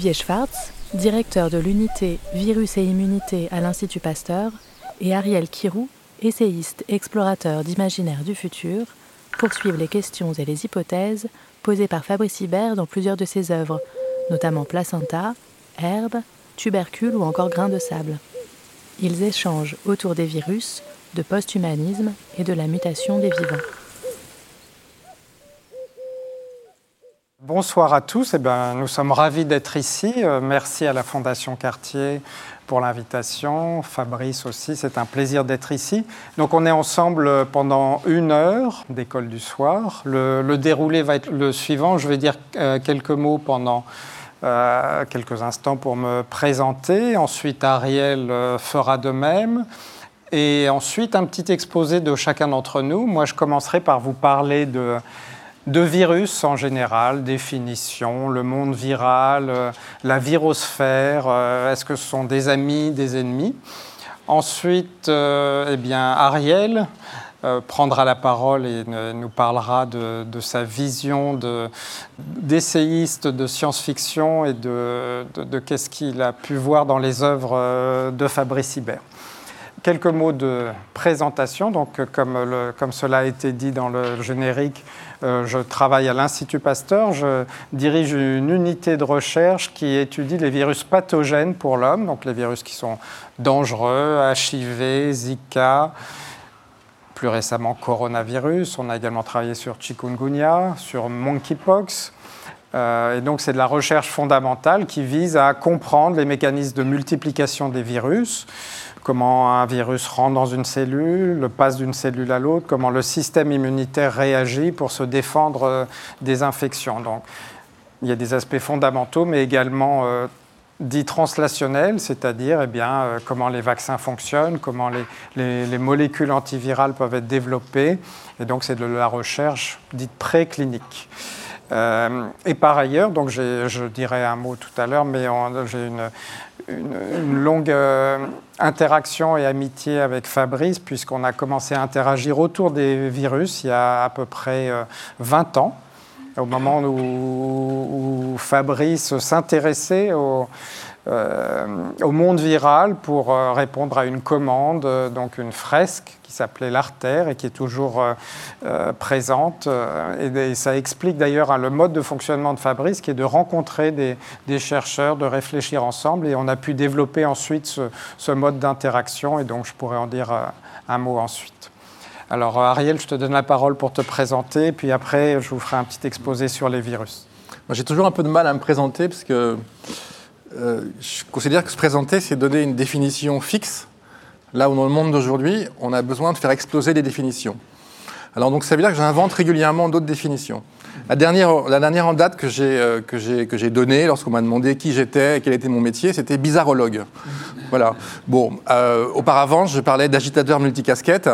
Olivier Schwartz, directeur de l'unité Virus et Immunité à l'Institut Pasteur, et Ariel Kirou, essayiste explorateur d'imaginaire du futur, poursuivent les questions et les hypothèses posées par Fabrice Hibert dans plusieurs de ses œuvres, notamment Placenta, Herbe, Tubercule ou encore Grain de sable. Ils échangent autour des virus, de post-humanisme et de la mutation des vivants. Bonsoir à tous. Eh ben, nous sommes ravis d'être ici. Euh, merci à la Fondation Cartier pour l'invitation. Fabrice aussi, c'est un plaisir d'être ici. Donc on est ensemble pendant une heure d'école du soir. Le, déroulé va être le suivant. Je vais dire euh, quelques mots pendant euh, quelques instants pour me présenter. Ensuite, Ariel fera de même. Et ensuite, un petit exposé de chacun d'entre nous. Moi, je commencerai par vous parler de de virus en général, définition, le monde viral, euh, la virosphère, euh, est-ce que ce sont des amis, des ennemis? Ensuite, euh, eh Ariel prendra la parole et nous parlera de, sa vision d'essayiste de, science-fiction et de, de qu'est-ce qu'il a pu voir dans les œuvres de Fabrice Hibert. Quelques mots de présentation. Donc, comme, comme cela a été dit dans le générique, euh, je travaille à l'Institut Pasteur. Je dirige une unité de recherche qui étudie les virus pathogènes pour l'homme, donc les virus qui sont dangereux, HIV, Zika, plus récemment coronavirus. On a également travaillé sur chikungunya, sur monkeypox. Euh, et donc c'est de la recherche fondamentale qui vise à comprendre les mécanismes de multiplication des virus comment un virus rentre dans une cellule, passe d'une cellule à l'autre, comment le système immunitaire réagit pour se défendre euh, des infections. Donc, il y a des aspects fondamentaux, mais également euh, dits translationnels, c'est-à-dire eh bien, euh, comment les vaccins fonctionnent, comment les, molécules antivirales peuvent être développées. Et donc, c'est de la recherche dite préclinique. et par ailleurs, donc je dirai un mot tout à l'heure, mais j'ai une, une, longue euh, interaction et amitié avec Fabrice, puisqu'on a commencé à interagir autour des virus il y a à peu près 20 euh, ans, au moment où, où Fabrice s'intéressait au, euh, au monde viral pour euh, répondre à une commande, euh, donc une fresque qui s'appelait l'artère et qui est toujours présente. Et, ça explique d'ailleurs hein, le mode de fonctionnement de Fabrice qui est de rencontrer des, chercheurs, de réfléchir ensemble et on a pu développer ensuite ce, mode d'interaction et donc je pourrais en dire un mot ensuite. Alors Ariel, je te donne la parole pour te présenter, puis après je vous ferai un petit exposé sur les virus. J'ai toujours un peu de mal à me présenter parce que euh, je considère que se présenter, c'est donner une définition fixe. Là où dans le monde d'aujourd'hui, on a besoin de faire exploser les définitions. Alors donc ça veut dire que j'invente régulièrement d'autres définitions. La dernière, la dernière en date que j'ai euh, que donnée lorsqu'on m'a demandé qui j'étais et quel était mon métier, c'était bizarrologue. Voilà. Bon, euh, auparavant, je parlais d'agitateur multicasquette.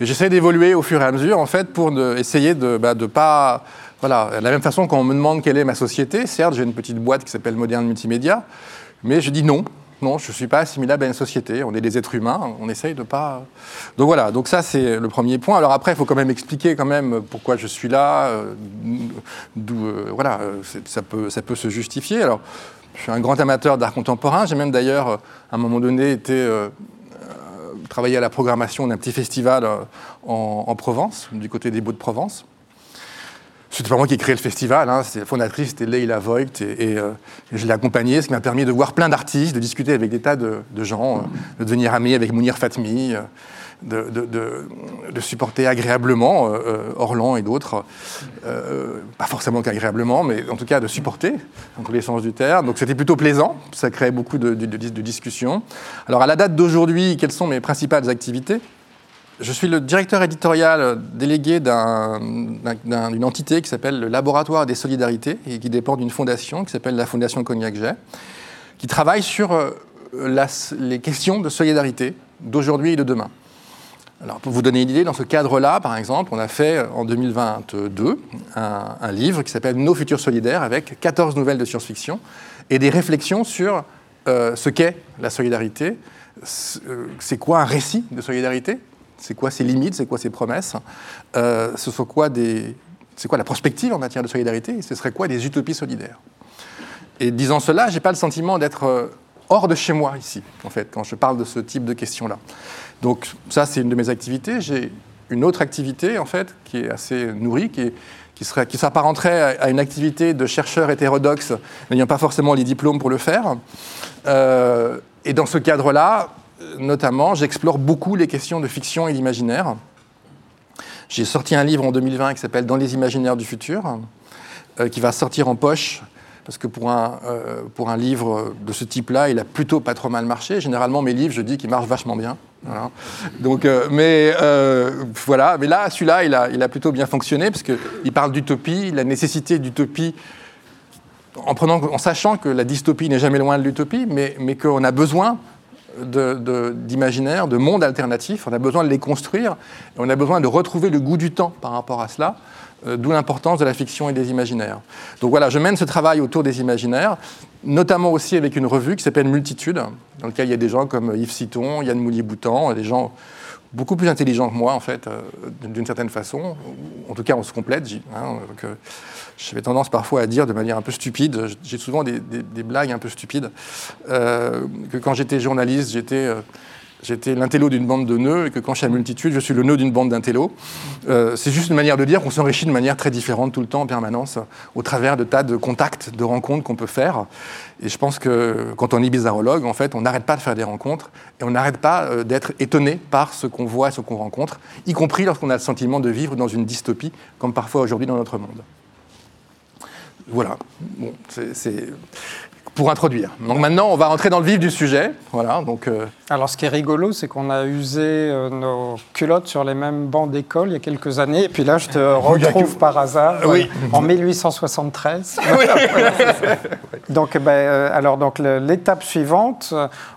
J'essaie d'évoluer au fur et à mesure, en fait, pour essayer de ne bah, pas voilà, de la même façon, quand on me demande quelle est ma société, certes, j'ai une petite boîte qui s'appelle Moderne Multimédia, mais je dis non. Non, je ne suis pas assimilable à une société. On est des êtres humains, on essaye de pas. Donc voilà, donc ça c'est le premier point. Alors après, il faut quand même expliquer quand même pourquoi je suis là, euh, d'où euh, voilà, ça peut, ça peut se justifier. Alors, je suis un grand amateur d'art contemporain. J'ai même d'ailleurs, à un moment donné, été euh, travailler à la programmation d'un petit festival en, en Provence, du côté des Beaux-de-Provence. C'était pas moi qui ai créé le festival, hein, la fondatrice, c'était Leila Voigt, et, euh, je l'ai accompagnée, ce qui m'a permis de voir plein d'artistes, de discuter avec des tas de, gens, euh, de devenir ami avec Mounir Fatmi, euh, de, supporter agréablement Orlan et d'autres, pas forcément qu'agréablement, mais en tout cas de supporter, dans tous les sens du terme. Donc c'était plutôt plaisant, ça créait beaucoup de, discussions. Alors à la date d'aujourd'hui, quelles sont mes principales activités? Je suis le directeur éditorial délégué d'une entité qui s'appelle le Laboratoire des Solidarités et qui dépend d'une fondation qui s'appelle la Fondation Cognac-Jet, qui travaille sur euh, les questions de solidarité d'aujourd'hui et de demain. Alors, pour vous donner une idée, dans ce cadre-là, par exemple, on a fait en 2022 un, livre qui s'appelle Nos futurs solidaires avec 14 nouvelles de science-fiction et des réflexions sur euh, ce qu'est la solidarité, euh, c'est quoi un récit de solidarité, c'est quoi ses limites, c'est quoi ses promesses, euh, ce sont quoi des, c'est quoi la prospective en matière de solidarité, et ce serait quoi des utopies solidaires. Et disant cela, j'ai pas le sentiment d'être hors de chez moi ici, en fait, quand je parle de ce type de questions-là. Donc ça, c'est une de mes activités. J'ai une autre activité, en fait, qui est assez nourrie, qui, qui, serait, qui s'apparenterait à une activité de chercheur hétérodoxe, n'ayant pas forcément les diplômes pour le faire. Euh, et dans ce cadre-là, notamment, j'explore beaucoup les questions de fiction et d'imaginaire. J'ai sorti un livre en 2020 qui s'appelle Dans les imaginaires du futur, euh, qui va sortir en poche parce que pour un, euh, pour un livre de ce type-là, il a plutôt pas trop mal marché. Généralement, mes livres, je dis qu'ils marchent vachement bien. Donc, euh, mais voilà. Mais là, celui-là, il a, il a plutôt bien fonctionné parce qu'il parle d'utopie, la nécessité d'utopie, en, prenant, en sachant que la dystopie n'est jamais loin de l'utopie, mais, mais qu'on a besoin d'imaginaire, de, de mondes alternatifs. On a besoin de les construire. Et on a besoin de retrouver le goût du temps par rapport à cela. Euh, d'où l'importance de la fiction et des imaginaires. Donc voilà, je mène ce travail autour des imaginaires, notamment aussi avec une revue qui s'appelle Multitude, dans laquelle il y a des gens comme Yves Citon, Yann Moulier-Boutan, des gens beaucoup plus intelligents que moi, en fait, euh, d'une certaine façon. En tout cas, on se complète. Hein, euh, j'avais tendance parfois à dire de manière un peu stupide, j'ai souvent des, blagues un peu stupides, que quand j'étais journaliste, j'étais j'étais l'intello d'une bande de nœuds et que quand je suis à multitude, je suis le nœud d'une bande d'intello. Euh, c'est juste une manière de dire qu'on s'enrichit de manière très différente tout le temps en permanence au travers de tas de contacts, de rencontres qu'on peut faire. Et je pense que quand on est bizarrologue, en fait, on n'arrête pas de faire des rencontres et on n'arrête pas euh, d'être étonné par ce qu'on voit, ce qu'on rencontre, y compris lorsqu'on a le sentiment de vivre dans une dystopie, comme parfois aujourd'hui dans notre monde. Voilà. Bon, c'est pour introduire. Donc maintenant, on va rentrer dans le vif du sujet. Voilà, donc, euh, Alors, ce qui est rigolo, c'est qu'on a usé euh, nos culottes sur les mêmes bancs d'école il y a quelques années. Et puis là, je te retrouve par hasard oui. en 1873. donc, ben, euh, alors, donc, l'étape suivante,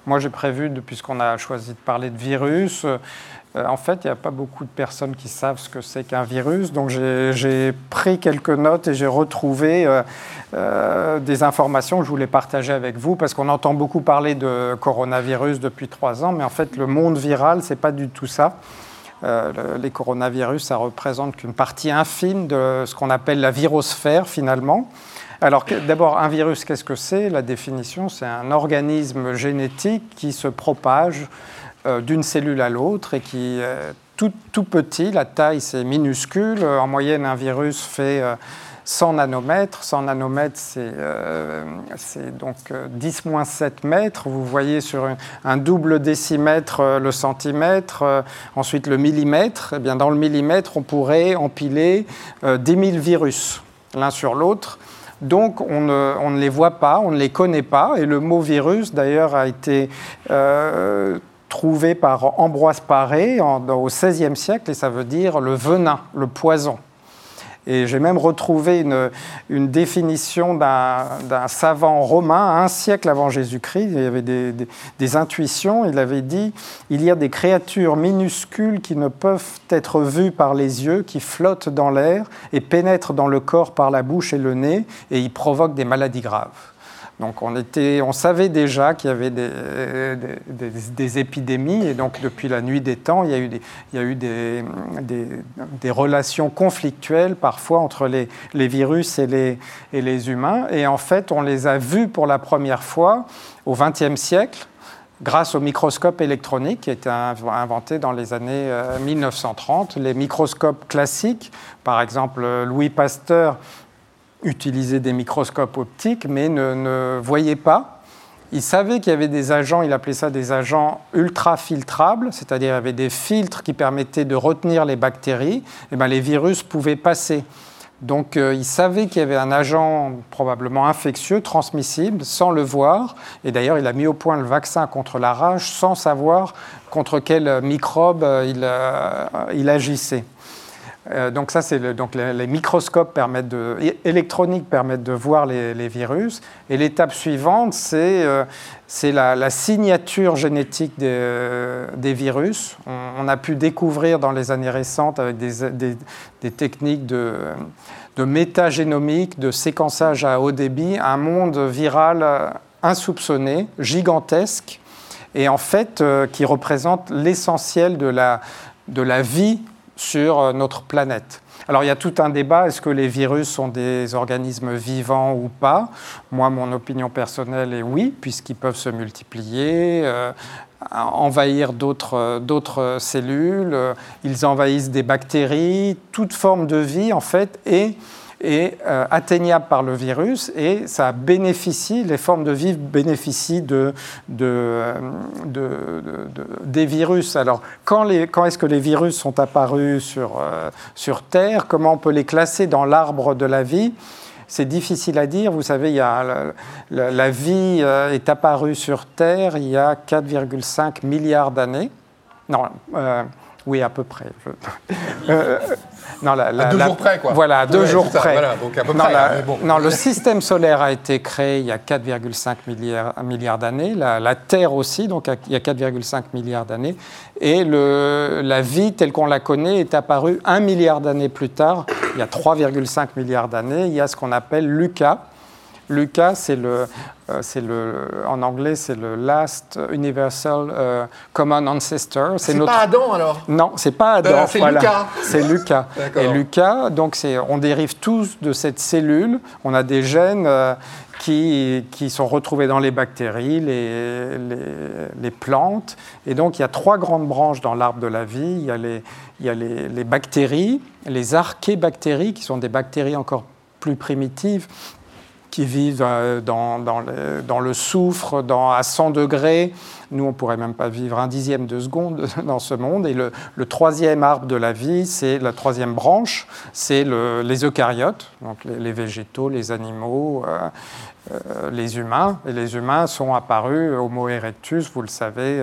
moi, j'ai prévu, puisqu'on a choisi de parler de virus, euh, en fait, il n'y a pas beaucoup de personnes qui savent ce que c'est qu'un virus. Donc j'ai pris quelques notes et j'ai retrouvé euh, euh, des informations que je voulais partager avec vous parce qu'on entend beaucoup parler de coronavirus depuis trois ans, mais en fait le monde viral, c'est pas du tout ça. les coronavirus, ça représente qu'une partie infime de ce qu'on appelle la virosphère finalement. Alors d'abord, un virus, qu'est-ce que c'est? La définition, c'est un organisme génétique qui se propage euh, d'une cellule à l'autre et qui euh, tout, tout, petit, la taille c'est minuscule. En moyenne, un virus fait 100 euh, nanomètres. 100 nanomètres, c'est donc 10-7 mètres. Vous voyez sur un, double décimètre le centimètre, ensuite le millimètre. Eh bien, dans le millimètre, on pourrait empiler 10 000 virus l'un sur l'autre. Donc on ne, on ne, les voit pas, on ne les connaît pas. Et le mot virus, d'ailleurs, a été trouvé par Ambroise Paré au XVIe siècle, et ça veut dire le venin, le poison. Et j'ai même retrouvé une, définition d'un savant romain un siècle avant Jésus-Christ. Il y avait des, des, intuitions. Il avait dit il y a des créatures minuscules qui ne peuvent être vues par les yeux, qui flottent dans l'air et pénètrent dans le corps par la bouche et le nez, et ils provoquent des maladies graves. Donc on, était, on savait déjà qu'il y avait des, des, épidémies, et donc depuis la nuit des temps, il y a eu des, il y a eu des, relations conflictuelles parfois entre les, les virus et les, et les, humains. Et en fait, on les a vus pour la première fois au XXe siècle grâce au microscope électronique qui a été inventé dans les années 1930. Euh, les microscopes classiques, par exemple Louis Pasteur utiliser des microscopes optiques, mais ne, voyait pas. Il savait qu'il y avait des agents, il appelait ça des agents ultra-filtrables, c'est-à-dire il y avait des filtres qui permettaient de retenir les bactéries. Et bien, les virus pouvaient passer Donc euh, il savait qu'il y avait un agent probablement infectieux, transmissible, sans le voir. Et d'ailleurs, il a mis au point le vaccin contre la rage sans savoir contre quel microbe il, il agissait. Euh, donc ça, c'est donc les, microscopes permettent de, électroniques permettent de voir les, virus. Et l'étape suivante, c'est euh, la, signature génétique des, des virus. On, a pu découvrir dans les années récentes avec des, des, techniques de, de métagénomique, de séquençage à haut débit, un monde viral insoupçonné, gigantesque, et en fait euh, qui représente l'essentiel de la, de la vie sur euh, notre planète. Alors il y a tout un débat, est-ce que les virus sont des organismes vivants ou pas? Moi, mon opinion personnelle est oui, puisqu'ils peuvent se multiplier, euh, envahir euh, d'autres cellules, ils envahissent des bactéries, toute forme de vie en fait, est euh, atteignable par le virus et ça bénéficie, les formes de vie bénéficient de, de, des virus. Alors, quand, quand est-ce que les virus sont apparus sur, euh, sur Terre? Comment on peut les classer dans l'arbre de la vie? C'est difficile à dire. Vous savez, il y a la, vie euh, est apparue sur Terre il y a 4,5 milliards d'années. Non, oui, à peu près. Non, à deux jours près, quoi. Voilà, deux jours près. donc à peu non, près, non, le système solaire a été créé il y a 4,5 milliards, milliards d'années. La, Terre aussi, donc il y a 4,5 milliards d'années. Et le, la vie telle qu'on la connaît est apparue un milliard d'années plus tard, il y a 3,5 milliards d'années. Il y a ce qu'on appelle Lucas Lucas, c'est le, euh, c'est le, en anglais, c'est le Last Universal euh, Common Ancestor. C'est notre... pas Adam alors Non, c'est pas Adam. Euh, c'est Lucas. C'est Lucas. Et Lucas, donc c'est, on dérive tous de cette cellule. On a des gènes qui, qui, sont retrouvés dans les bactéries, les, les, les, plantes. Et donc il y a trois grandes branches dans l'arbre de la vie. Il y a les, il y a les, les bactéries, les archébactéries, qui sont des bactéries encore plus primitives qui vivent euh, dans, le, soufre à 100 degrés. Nous, on pourrait même pas vivre un dixième de seconde dans ce monde. Et le, troisième arbre de la vie, c'est la troisième branche, c'est le, les eucaryotes, donc les, végétaux, les animaux, euh, euh, les humains. Et les humains sont apparus, Homo erectus, vous le savez,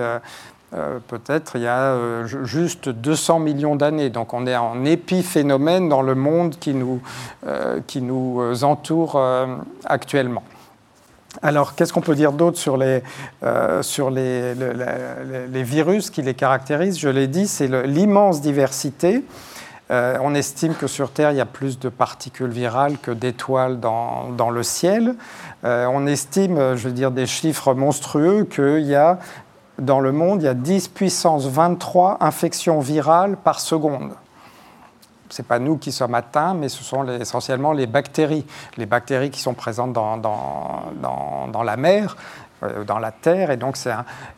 euh, peut-être il y a euh, juste 200 millions d'années. Donc on est en épiphénomène dans le monde qui nous, euh, qui nous entoure actuellement. Alors, qu'est-ce qu'on peut dire d'autre sur, les, sur les, les, virus qui les caractérisent? Je l'ai dit, c'est l'immense diversité. on estime que sur Terre, il y a plus de particules virales que d'étoiles dans, dans, le ciel. on estime, je veux dire, des chiffres monstrueux, qu'il y a dans le monde, il y a 10 puissance 23 infections virales par seconde. Ce n'est pas nous qui sommes atteints, mais ce sont essentiellement les bactéries. Les bactéries qui sont présentes dans, dans, dans, la mer dans la Terre. Et donc,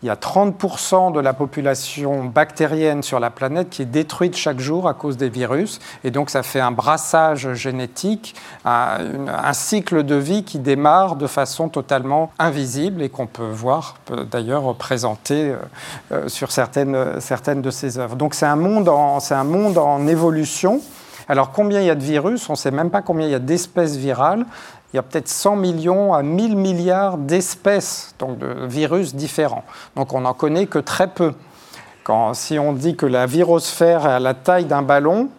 il y a 30% de la population bactérienne sur la planète qui est détruite chaque jour à cause des virus. Et donc, ça fait un brassage génétique, un, cycle de vie qui démarre de façon totalement invisible et qu'on peut voir d'ailleurs représenté euh, euh, sur certaines, certaines de ces œuvres. Donc, c'est un, monde en, un monde en évolution. Alors combien il y a de virus? On ne sait même pas combien il y a d'espèces virales il y a peut-être 100 millions à 1000 milliards d'espèces donc de virus différents. Donc on n'en connaît que très peu. Si on dit que la virosphère est à la taille d'un ballon,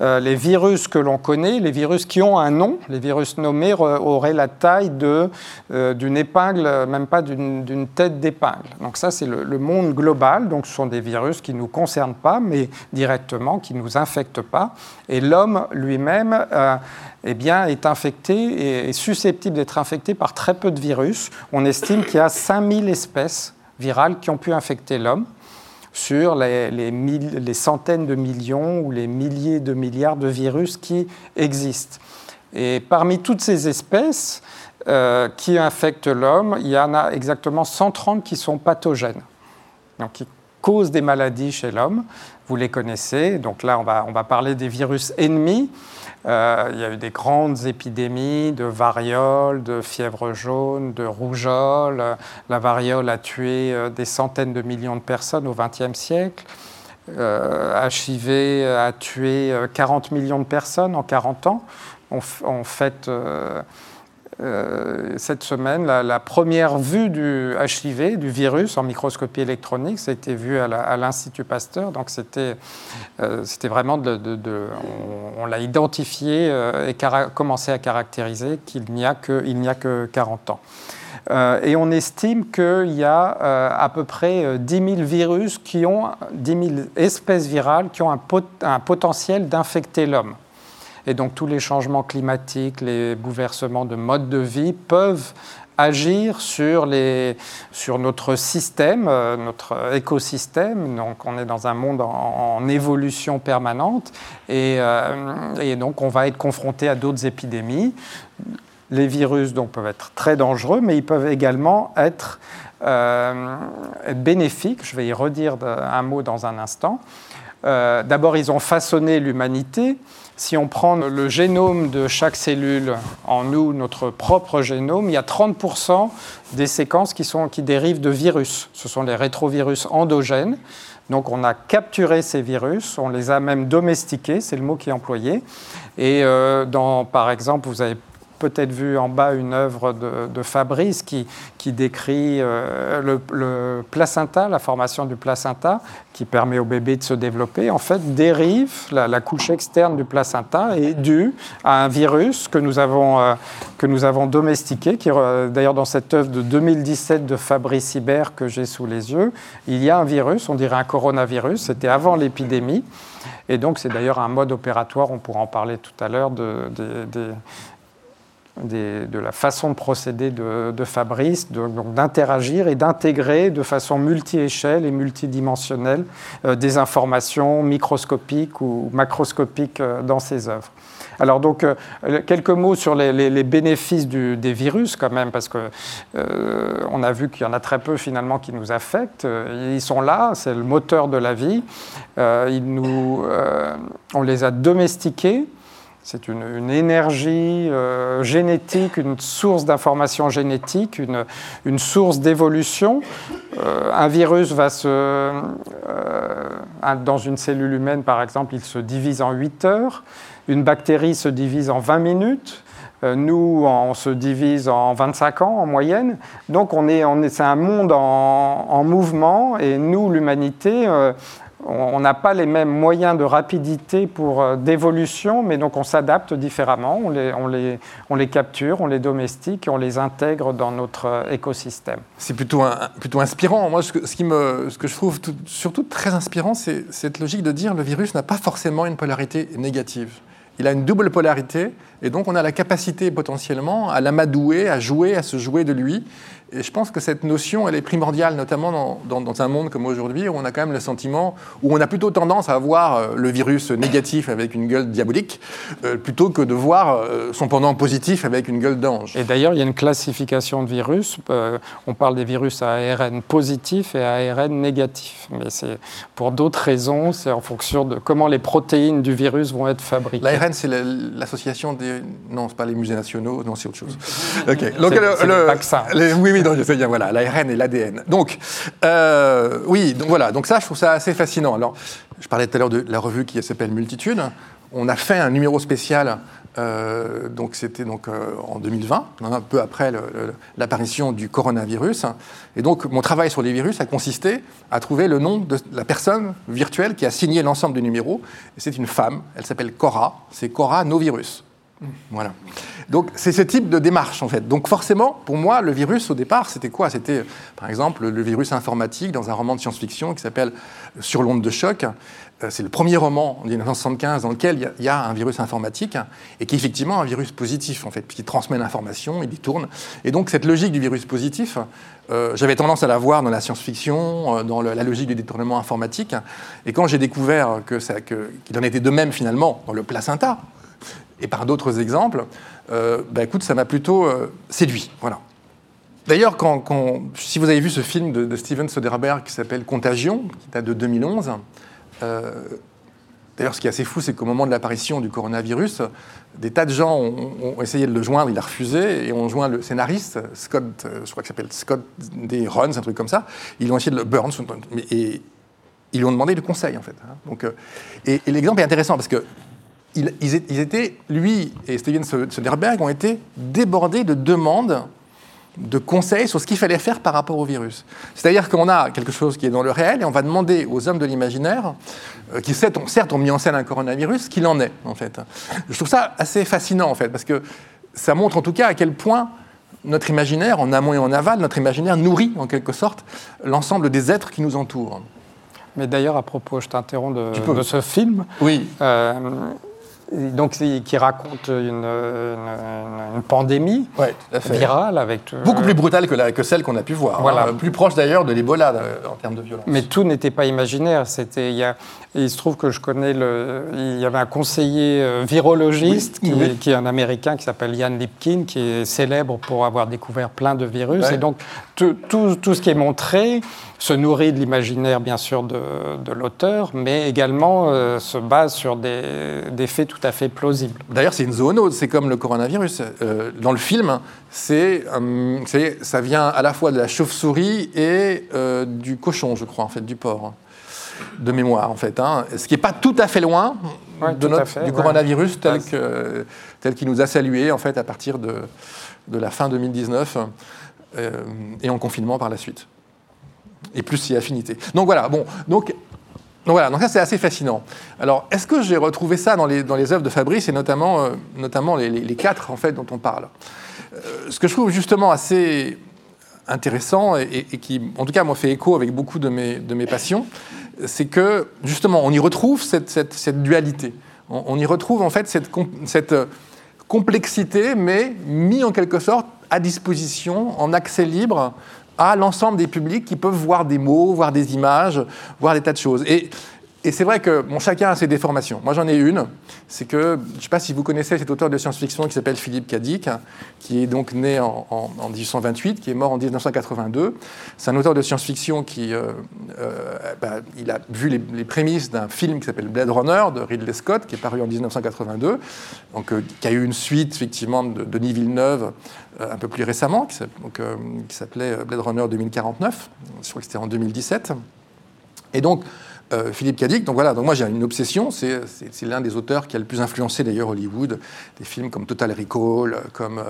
les virus que l'on connaît, les virus qui ont un nom, les virus nommés auraient la taille euh, d'une épingle, même pas d'une tête d'épingle. Donc ça, c'est le, monde global. Donc ce sont des virus qui ne nous concernent pas, mais directement, qui ne nous infectent pas. Et l'homme lui-même euh, eh est infecté et est susceptible d'être infecté par très peu de virus. On estime qu'il y a 5000 espèces virales qui ont pu infecter l'homme sur les, centaines de millions ou les milliers de milliards de virus qui existent. Et parmi toutes ces espèces euh, qui infectent l'homme, il y en a exactement 130 qui sont pathogènes, donc qui causent des maladies chez l'homme. Vous les connaissez. Donc là, on va, on va parler des virus ennemis. Euh, il y a eu des grandes épidémies de variole, de fièvre jaune, de rougeole. La variole a tué euh, des centaines de millions de personnes au XXe siècle. HIV a tué 40 millions de personnes en 40 ans. On, euh, cette semaine, la, première vue du HIV, du virus en microscopie électronique, ça a été vu à l'Institut Pasteur. Donc c'était euh, vraiment on, l'a identifié euh, et commencé à caractériser qu'il n'y a, que, a que 40 ans. et on estime qu'il y a à peu près 10 000 virus qui ont, 10 000 espèces virales qui ont un potentiel d'infecter l'homme. Et donc tous les changements climatiques, les bouleversements de mode de vie peuvent agir sur, les, sur notre système, euh, notre écosystème. Donc on est dans un monde en, évolution permanente et, euh, et, donc on va être confronté à d'autres épidémies. Les virus donc, peuvent être très dangereux, mais ils peuvent également être, euh, bénéfiques. Je vais y redire un mot dans un instant. D'abord, ils ont façonné l'humanité. Si on prend le génome de chaque cellule en nous, notre propre génome, il y a 30% des séquences qui, sont, qui dérivent de virus. Ce sont les rétrovirus endogènes. Donc on a capturé ces virus, on les a même domestiqués, c'est le mot qui est employé. Et euh, dans, par exemple, vous avez peut-être vu en bas une œuvre de, Fabrice qui, qui décrit euh, le, placenta, la formation du placenta, qui permet au bébé de se développer. En fait, dérive, la, couche externe du placenta est due à un virus que nous avons, euh, que nous avons domestiqué, qui d'ailleurs dans cette œuvre de 2017 de Fabrice Hibert que j'ai sous les yeux, il y a un virus, on dirait un coronavirus, c'était avant l'épidémie. Et donc, c'est d'ailleurs un mode opératoire, on pourra en parler tout à l'heure, la façon de procéder de, Fabrice, d'interagir et d'intégrer de façon multi-échelle et multidimensionnelle euh, des informations microscopiques ou macroscopiques euh, dans ses œuvres. Alors donc, euh, quelques mots sur les, bénéfices des virus quand même, parce qu'on on a vu qu'il y en a très peu finalement qui nous affectent. Ils sont là, c'est le moteur de la vie. on les a domestiqués. C'est une, énergie euh, génétique, une source d'information génétique, une, source d'évolution. Euh, un virus va se. Euh, dans une cellule humaine, par exemple, il se divise en 8 heures. Une bactérie se divise en 20 minutes. Nous, on se divise en 25 ans en moyenne. Donc, on est, c'est un monde en, mouvement. Et nous, l'humanité, on n'a pas les mêmes moyens de rapidité pour euh, d'évolution, mais donc on s'adapte différemment, on les, capture, on les domestique on les intègre dans notre euh, écosystème. C'est plutôt, inspirant. Moi, ce que, ce que je trouve surtout très inspirant, c'est cette logique de dire le virus n'a pas forcément une polarité négative. Il a une double polarité, et donc on a la capacité potentiellement à l'amadouer, à jouer, à se jouer de lui. Et je pense que cette notion, elle est primordiale, notamment dans, un monde comme aujourd'hui, où on a quand même le sentiment, où on a plutôt tendance à voir euh, le virus négatif avec une gueule diabolique, euh, plutôt que de voir euh, son pendant positif avec une gueule d'ange. Et d'ailleurs, il y a une classification de virus. on parle des virus à ARN positif et à ARN négatif. Mais c'est pour d'autres raisons, c'est en fonction de comment les protéines du virus vont être fabriquées. L'ARN, c'est l'association des... Non, c'est pas les musées nationaux, non, c'est autre chose. Ok. Donc, le, le, vaccin. oui, oui, je sais bien, voilà, l'ARN et l'ADN. Donc, euh, oui, donc voilà, donc ça, je trouve ça assez fascinant. Alors, je parlais tout à l'heure de la revue qui s'appelle Multitude. On a fait un numéro spécial, euh, donc c'était donc euh, en 2020, un peu après l'apparition du coronavirus. Et donc, mon travail sur les virus a consisté à trouver le nom de la personne virtuelle qui a signé l'ensemble du numéro. C'est une femme, elle s'appelle Cora, c'est Cora Novirus. Voilà. Donc c'est ce type de démarche en fait. Donc forcément, pour moi, le virus au départ, c'était quoi? C'était par exemple le virus informatique dans un roman de science-fiction qui s'appelle Sur l'onde de choc. Euh, c'est le premier roman en 1975 dans lequel il y, a un virus informatique et qui est effectivement un virus positif en fait, puisqu'il transmet l'information, il y tourne. Et donc cette logique du virus positif, euh, j'avais tendance à la voir dans la science-fiction, euh, dans la logique du détournement informatique. Et quand j'ai découvert qu'il que, en était de même finalement dans le placenta, et par d'autres exemples, euh, bah, écoute, ça m'a plutôt euh, séduit. Voilà. D'ailleurs, quand, si vous avez vu ce film de, Steven Soderbergh qui s'appelle Contagion, qui date de 2011, euh, d'ailleurs, ce qui est assez fou, c'est qu'au moment de l'apparition du coronavirus, des tas de gens ont, essayé de le joindre, il a refusé, et ont joint le scénariste, Scott, je crois qu'il s'appelle Scott D. Runs, un truc comme ça. Ils ont essayé de le burn, et ils lui ont demandé le conseil, en fait. hein. Donc, euh, et l'exemple est intéressant parce que ils, étaient, lui et Steven Soderbergh ont été débordés de demandes de conseils sur ce qu'il fallait faire par rapport au virus. C'est-à-dire qu'on a quelque chose qui est dans le réel et on va demander aux hommes de l'imaginaire, euh, qui certes ont, mis en scène un coronavirus, qu'il en est, en fait. Je trouve ça assez fascinant, en fait, parce que ça montre en tout cas à quel point notre imaginaire, en amont et en aval, notre imaginaire nourrit en quelque sorte l'ensemble des êtres qui nous entourent. Mais d'ailleurs, à propos, je t'interromps de ce film, Oui. euh, donc, qui raconte une, une- une- une pandémie Ouais, virale avec. euh, Beaucoup plus brutale que, la- que celle qu'on a pu voir. Voilà. hein. Plus proche d'ailleurs de l'Ebola euh, en termes de violence. Mais tout n'était pas imaginaire. C'était, il, se trouve que je connais le. Il y avait un conseiller euh, virologiste Oui, qui, oui. Est, qui est un Américain qui s'appelle Ian Lipkin, qui est célèbre pour avoir découvert plein de virus. Ouais. Et donc tout, tout- tout ce qui est montré se nourrit de l'imaginaire, bien sûr, de, de l'auteur, mais également euh, se base sur des, des faits tout à fait plausibles. D'ailleurs, c'est une zoonose, c'est comme le coronavirus. Euh, dans le film, c'est, euh, c'est- ça vient à la fois de la chauve-souris et euh, du cochon, je crois, en fait, du porc, de mémoire, en fait. hein. Ce qui n'est pas tout à fait loin Ouais, de tout notre, fait, du ouais. coronavirus tel, Ouais. que, tel qu'il nous a salués, en fait, à partir de, de la fin 2019 euh, et en confinement par la suite. Et plus si affinité. Donc voilà, bon, donc donc voilà, donc ça c'est assez fascinant. Alors, est-ce que j'ai retrouvé ça dans les, dans les œuvres de Fabrice et notamment, euh, notamment les, quatre en fait dont on parle? Euh, Ce que je trouve justement assez intéressant et, qui, en tout cas, moi fait écho avec beaucoup de mes, de mes passions, c'est que justement on y retrouve cette, cette- dualité. On, y retrouve en fait cette, cette euh, complexité, mais mis en quelque sorte à disposition, en accès libre à l'ensemble des publics qui peuvent voir des mots, voir des images, voir des tas de choses. Et c'est vrai que bon, chacun a ses déformations. Moi, j'en ai une. C'est que, je ne sais pas si vous connaissez cet auteur de science-fiction qui s'appelle Philippe Cadic, qui est donc né en, en- en 1828, qui est mort en 1982. C'est un auteur de science-fiction qui euh, euh, bah, a vu les, prémices d'un film qui s'appelle Blade Runner de Ridley Scott, qui est paru en 1982, donc, euh, qui a eu une suite effectivement de Denis Villeneuve un peu plus récemment, qui qui s'appelait Blade Runner 2049. Je crois que c'était en 2017. Et donc, euh, Philippe Cadic, donc voilà, donc moi j'ai une obsession, c'est, l'un des auteurs qui a le plus influencé d'ailleurs Hollywood. Des films comme Total Recall, euh, comme, euh,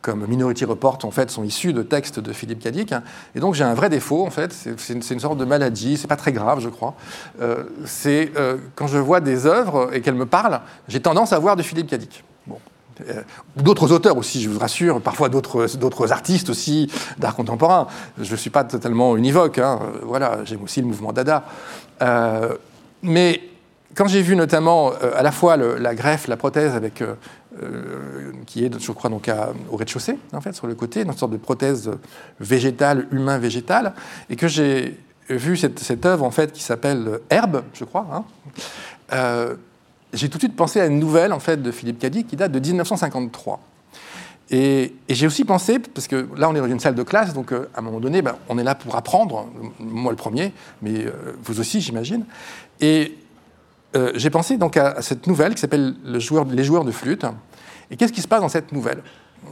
comme Minority Report, en fait, sont issus de textes de Philippe Cadic. hein. Et donc j'ai un vrai défaut, en fait, c'est, une, une sorte de maladie, c'est pas très grave, je crois. C'est quand je vois des œuvres et qu'elles me parlent, j'ai tendance à voir de Philippe Cadic. Bon. D'autres auteurs aussi, je vous rassure, parfois d'autres artistes aussi d'art contemporain. Je ne suis pas totalement univoque, hein. Voilà, j'aime aussi le mouvement Dada. Euh, mais quand j'ai vu notamment euh, à la fois la greffe, la prothèse avec, euh, qui est, je crois, donc au rez-de-chaussée, en fait, sur le côté, une sorte de prothèse végétale, humain-végétale, et que j'ai vu cette, œuvre en fait qui s'appelle Herbe, je crois. hein, j'ai tout de suite pensé à une nouvelle en fait de Philippe Cadic qui date de 1953. Et, j'ai aussi pensé, parce que là on est dans une salle de classe, donc euh, à un moment donné, ben, on est là pour apprendre, moi le premier, mais euh, vous aussi j'imagine. Et euh, j'ai pensé donc à, cette nouvelle qui s'appelle Les joueurs de flûte. Et qu'est-ce qui se passe dans cette nouvelle?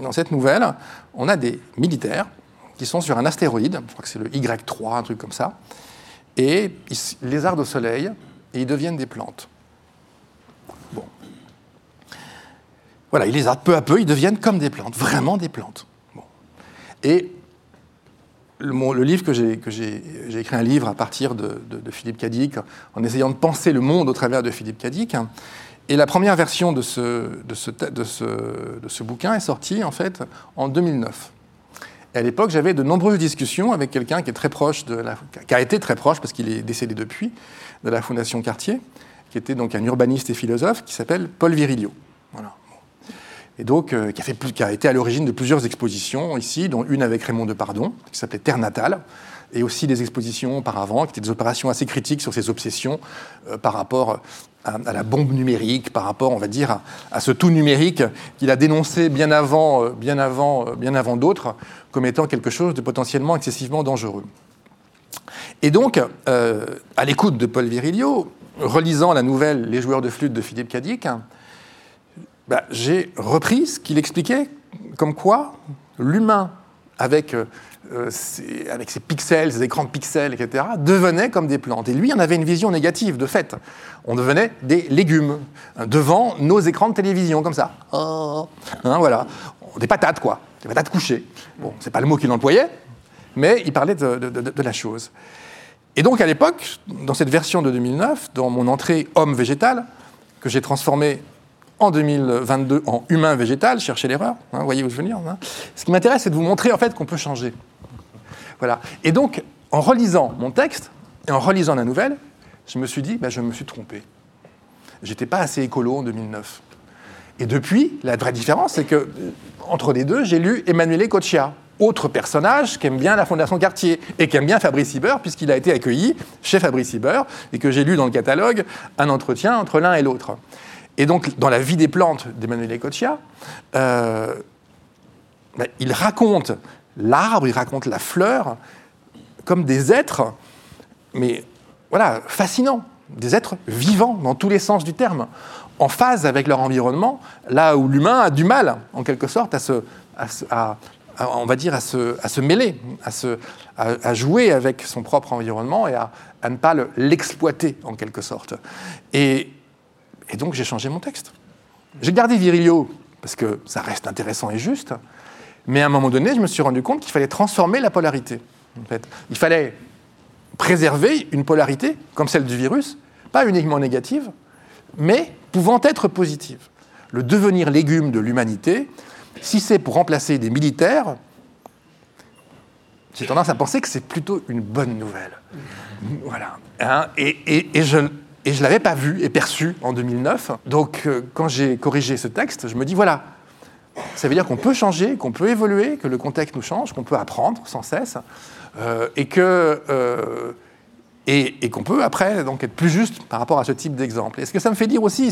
Dans cette nouvelle, on a des militaires qui sont sur un astéroïde, je crois que c'est le Y3, un truc comme ça, et ils lézardent au soleil et ils deviennent des plantes. Voilà, ils lézardent peu à peu, ils deviennent comme des plantes, vraiment des plantes. Et le, livre que j'ai, écrit un livre à partir de, Philippe Cadic, en essayant de penser le monde au travers de Philippe Cadic. Et la première version de ce, bouquin est sortie en fait en 2009. Et à l'époque, j'avais de nombreuses discussions avec quelqu'un qui est très proche de qui a été très proche parce qu'il est décédé depuis, de la Fondation Cartier, qui était donc un urbaniste et philosophe qui s'appelle Paul Virilio. Et donc, euh, qui, a été à l'origine de plusieurs expositions ici, dont une avec Raymond Depardon, qui s'appelait Terre natale, et aussi des expositions auparavant, qui étaient des opérations assez critiques sur ses obsessions euh, par rapport à, la bombe numérique, par rapport, on va dire, à, ce tout numérique qu'il a dénoncé bien avant, euh, bien avant, bien avant d'autres, comme étant quelque chose de potentiellement excessivement dangereux. Et donc, à l'écoute de Paul Virilio, relisant la nouvelle Les joueurs de flûte de Philippe Cadic, bah, j'ai repris ce qu'il expliquait, comme quoi l'humain, avec euh, euh, avec ses pixels, ses écrans de pixels, etc., devenaient comme des plantes. Et lui en avait une vision négative, de fait. On devenait des légumes hein, devant nos écrans de télévision, comme ça. Oh. Hein, voilà. Des patates, quoi. Des patates couchées. Bon, c'est pas le mot qu'il employait, mais il parlait de, de la chose. Et donc, à l'époque, dans cette version de 2009, dans mon entrée homme végétal, que j'ai transformé en 2022 en humain végétal, cherchez l'erreur, hein, voyez où je veux venir. Hein. Ce qui m'intéresse, c'est de vous montrer en fait qu'on peut changer. Voilà. Et donc, en relisant mon texte et en relisant la nouvelle, je me suis dit, ben, je me suis trompé. J'étais pas assez écolo en 2009. Et depuis, la vraie différence, c'est que euh, entre les deux, j'ai lu Emmanuel Ecoccia, autre personnage qui aime bien la Fondation Cartier et qui aime bien Fabrice Hibert, puisqu'il a été accueilli chez Fabrice Hibert et que j'ai lu dans le catalogue un entretien entre l'un et l'autre. Et donc, dans La vie des plantes d'Emmanuel Ecoccia, euh, ben, il raconte l'arbre, il raconte la fleur comme des êtres, mais voilà, fascinants, des êtres vivants dans tous les sens du terme, en phase avec leur environnement, là où l'humain a du mal, en quelque sorte, à se, on va dire, à se, mêler, à, jouer avec son propre environnement et à, ne pas l'exploiter, en quelque sorte. Et, et donc j'ai changé mon texte. J'ai gardé Virilio, parce que ça reste intéressant et juste, mais à un moment donné, je me suis rendu compte qu'il fallait transformer la polarité. En fait. Il fallait préserver une polarité, comme celle du virus, pas uniquement négative, mais pouvant être positive. Le devenir légume de l'humanité, si c'est pour remplacer des militaires, j'ai tendance à penser que c'est plutôt une bonne nouvelle. Voilà. Hein, et, et, je, et je ne l'avais pas vu et perçu en 2009. Donc, euh, quand j'ai corrigé ce texte, je me dis voilà, ça veut dire qu'on peut changer, qu'on peut évoluer, que le contexte nous change, qu'on peut apprendre sans cesse, euh, et que. Euh, et, qu'on peut après donc être plus juste par rapport à ce type d'exemple. Et ce que ça me fait dire aussi,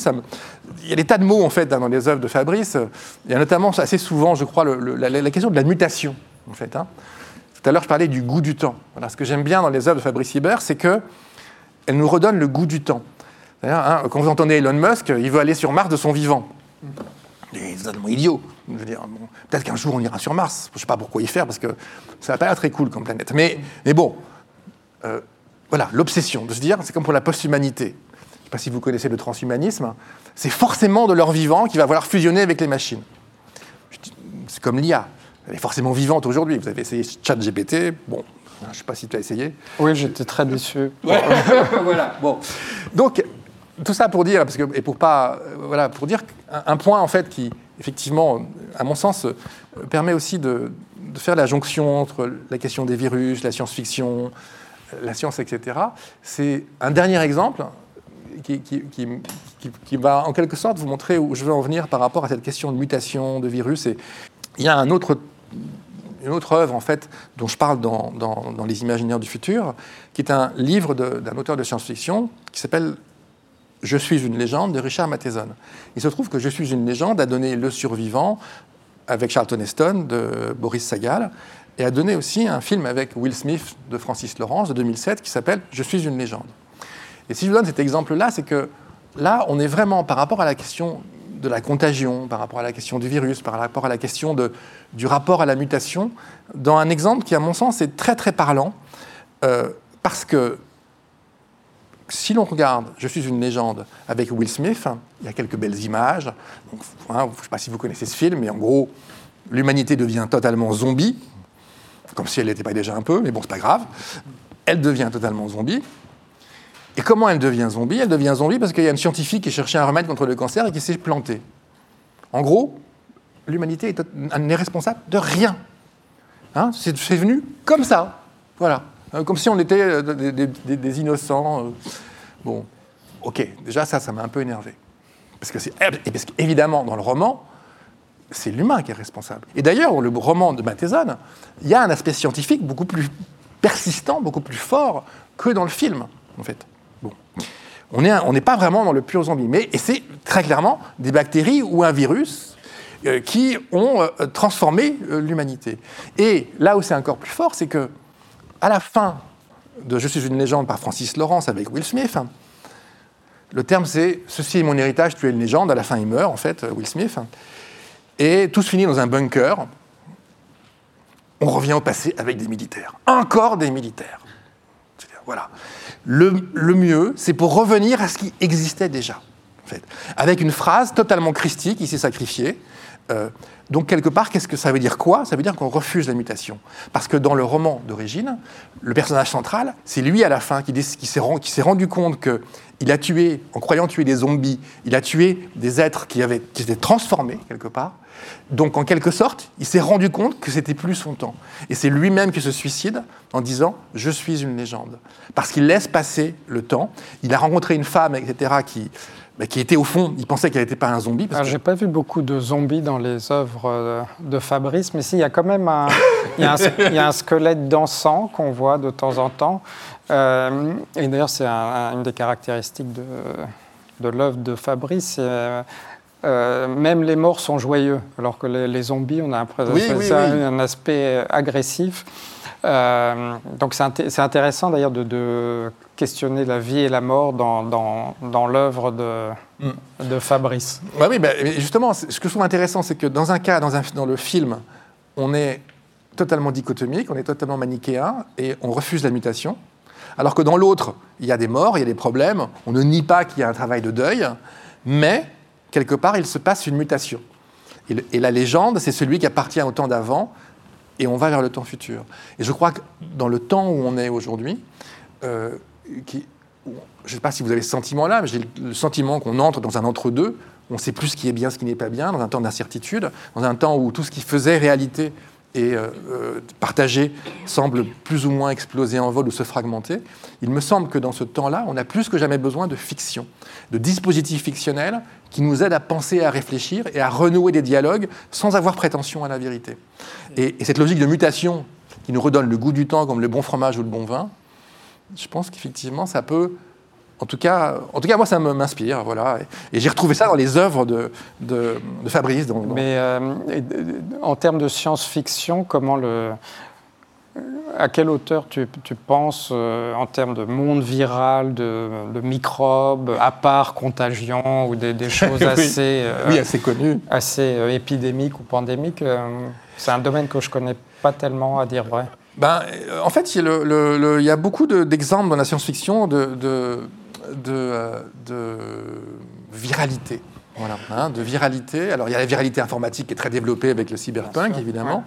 il y a des tas de mots en fait dans les œuvres de Fabrice. Il y a notamment assez souvent, je crois, la, question de la mutation. En fait, hein. Tout à l'heure, je parlais du goût du temps. Voilà, ce que j'aime bien dans les œuvres de Fabrice Hibert, c'est que elle nous redonne le goût du temps. Hein, quand vous entendez Elon Musk, il veut aller sur Mars de son vivant. C'est totalement idiot. peut-être qu'un jour on ira sur Mars. Je ne sais pas pourquoi y faire, parce que ça va pas être très cool comme planète. Mais, mais bon, euh, voilà, l'obsession de se dire, c'est comme pour la post-humanité. Je ne sais pas si vous connaissez le transhumanisme. C'est forcément de leur vivant qui va vouloir fusionner avec les machines. C'est comme l'IA. Elle est forcément vivante aujourd'hui. Vous avez essayé ChatGPT, bon, je ne sais pas si tu as essayé. Oui, j'étais très déçu. voilà. Bon. Donc, tout ça pour dire, parce que, et pour pas, euh, voilà, pour dire un, point en fait qui, effectivement, à mon sens, euh, permet aussi de, faire la jonction entre la question des virus, la science-fiction, la science, etc. C'est un dernier exemple qui, qui, va en quelque sorte vous montrer où je veux en venir par rapport à cette question de mutation, de virus. Et il y a un autre une autre œuvre en fait dont je parle dans, dans, Les Imaginaires du futur, qui est un livre d'un auteur de science-fiction qui s'appelle Je suis une légende de Richard Matheson. Il se trouve que Je suis une légende a donné Le Survivant avec Charlton Heston de Boris Sagal et a donné aussi un film avec Will Smith de Francis Lawrence de 2007 qui s'appelle Je suis une légende. Et si je vous donne cet exemple-là, c'est que là, on est vraiment par rapport à la question de la contagion, par rapport à la question du virus, par rapport à la question de, du rapport à la mutation, dans un exemple qui, à mon sens, est très très parlant, euh, parce que si l'on regarde Je suis une légende avec Will Smith, il y a quelques belles images. Hein, je ne sais pas si vous connaissez ce film, mais en gros, l'humanité devient totalement zombie, comme si elle n'était pas déjà un peu, mais bon, c'est pas grave. Elle devient totalement zombie. Et comment elle devient zombie? Elle devient zombie parce qu'il y a une scientifique qui cherchait un remède contre le cancer et qui s'est plantée. En gros, l'humanité n'est responsable de rien. Hein? C'est venu comme ça. Voilà. Euh, comme si on était euh, des, innocents. Euh. Bon, ok, déjà ça, ça m'a un peu énervé. Parce que, qu'évidemment, dans le roman, c'est l'humain qui est responsable. Et d'ailleurs, le roman de Matheson, il y a un aspect scientifique beaucoup plus persistant, beaucoup plus fort que dans le film, en fait. On n'est pas vraiment dans le pur zombie. Mais c'est très clairement des bactéries ou un virus euh, qui ont euh, transformé euh, l'humanité. Et là où c'est encore plus fort, c'est que à la fin de Je suis une légende par Francis Lawrence avec Will Smith, le terme c'est Ceci est mon héritage, tu es une légende. À la fin, il meurt, en fait, Will Smith. Et tout se finit dans un bunker. on revient au passé avec des militaires. Encore des militaires. Voilà. Le, mieux, c'est pour revenir à ce qui existait déjà. En fait. Avec une phrase totalement christique, il s'est sacrifié. Euh, donc, quelque part, qu'est-ce que ça veut dire quoi? Ça veut dire qu'on refuse la mutation. Parce que dans le roman d'origine, le personnage central, c'est lui à la fin qui, s'est rendu compte qu'il a tué, en croyant tuer des zombies, il a tué des êtres qui, avaient, qui étaient transformés quelque part. Donc, en quelque sorte, il s'est rendu compte que c'était plus son temps. Et c'est lui-même qui se suicide en disant Je suis une légende. Parce qu'il laisse passer le temps. Il a rencontré une femme, etc., qui, bah, qui était au fond, il pensait qu'elle n'était pas un zombie. Je n'ai pas vu beaucoup de zombies dans les œuvres euh, de Fabrice, mais si, il y a quand même un, il y a un, squelette dansant qu'on voit de temps en temps. Euh, et d'ailleurs, c'est une des caractéristiques de, de l'œuvre de Fabrice. Euh, même les morts sont joyeux, alors que les, zombies, on a un aspect agressif. Euh, donc c'est intéressant d'ailleurs de, questionner la vie et la mort dans, dans, l'œuvre de, mm. de, Fabrice. Bah oui, bah, justement, ce que je trouve intéressant, c'est que dans un cas, dans, un, dans le film, on est totalement dichotomique, on est totalement manichéen et on refuse la mutation. Alors que dans l'autre, il y a des morts, il y a des problèmes, on ne nie pas qu'il y a un travail de deuil, mais quelque part, il se passe une mutation. Et, la légende, c'est celui qui appartient au temps d'avant, et on va vers le temps futur. Et je crois que dans le temps où on est aujourd'hui, euh, je ne sais pas si vous avez ce sentiment-là, mais j'ai le sentiment qu'on entre dans un entre-deux, on ne sait plus ce qui est bien, ce qui n'est pas bien, dans un temps d'incertitude, dans un temps où tout ce qui faisait réalité et euh, euh, semble plus ou moins exploser en vol ou se fragmenter, il me semble que dans ce temps-là, on a plus que jamais besoin de fiction, de dispositifs fictionnels qui nous aident à penser, à réfléchir et à renouer des dialogues sans avoir prétention à la vérité. Et cette logique de mutation qui nous redonne le goût du temps comme le bon fromage ou le bon vin, je pense qu'effectivement, ça peut en tout, cas, en tout cas, moi, ça m'inspire. Voilà. Et, j'ai retrouvé ça dans les œuvres de, de, Fabrice. Mais euh, en termes de science-fiction, comment le, à quel auteur tu, tu penses euh, en termes de monde viral, de, microbes, à part contagion ou des, choses assez, euh, oui, assez connues, assez épidémiques ou pandémiques C'est un domaine que je connais pas tellement, à dire vrai. Ben, en fait, il y, a beaucoup d'exemples dans la science-fiction de de, de viralité. Voilà, hein, de viralité. Alors, il y a la viralité informatique qui est très développée avec le cyberpunk, évidemment.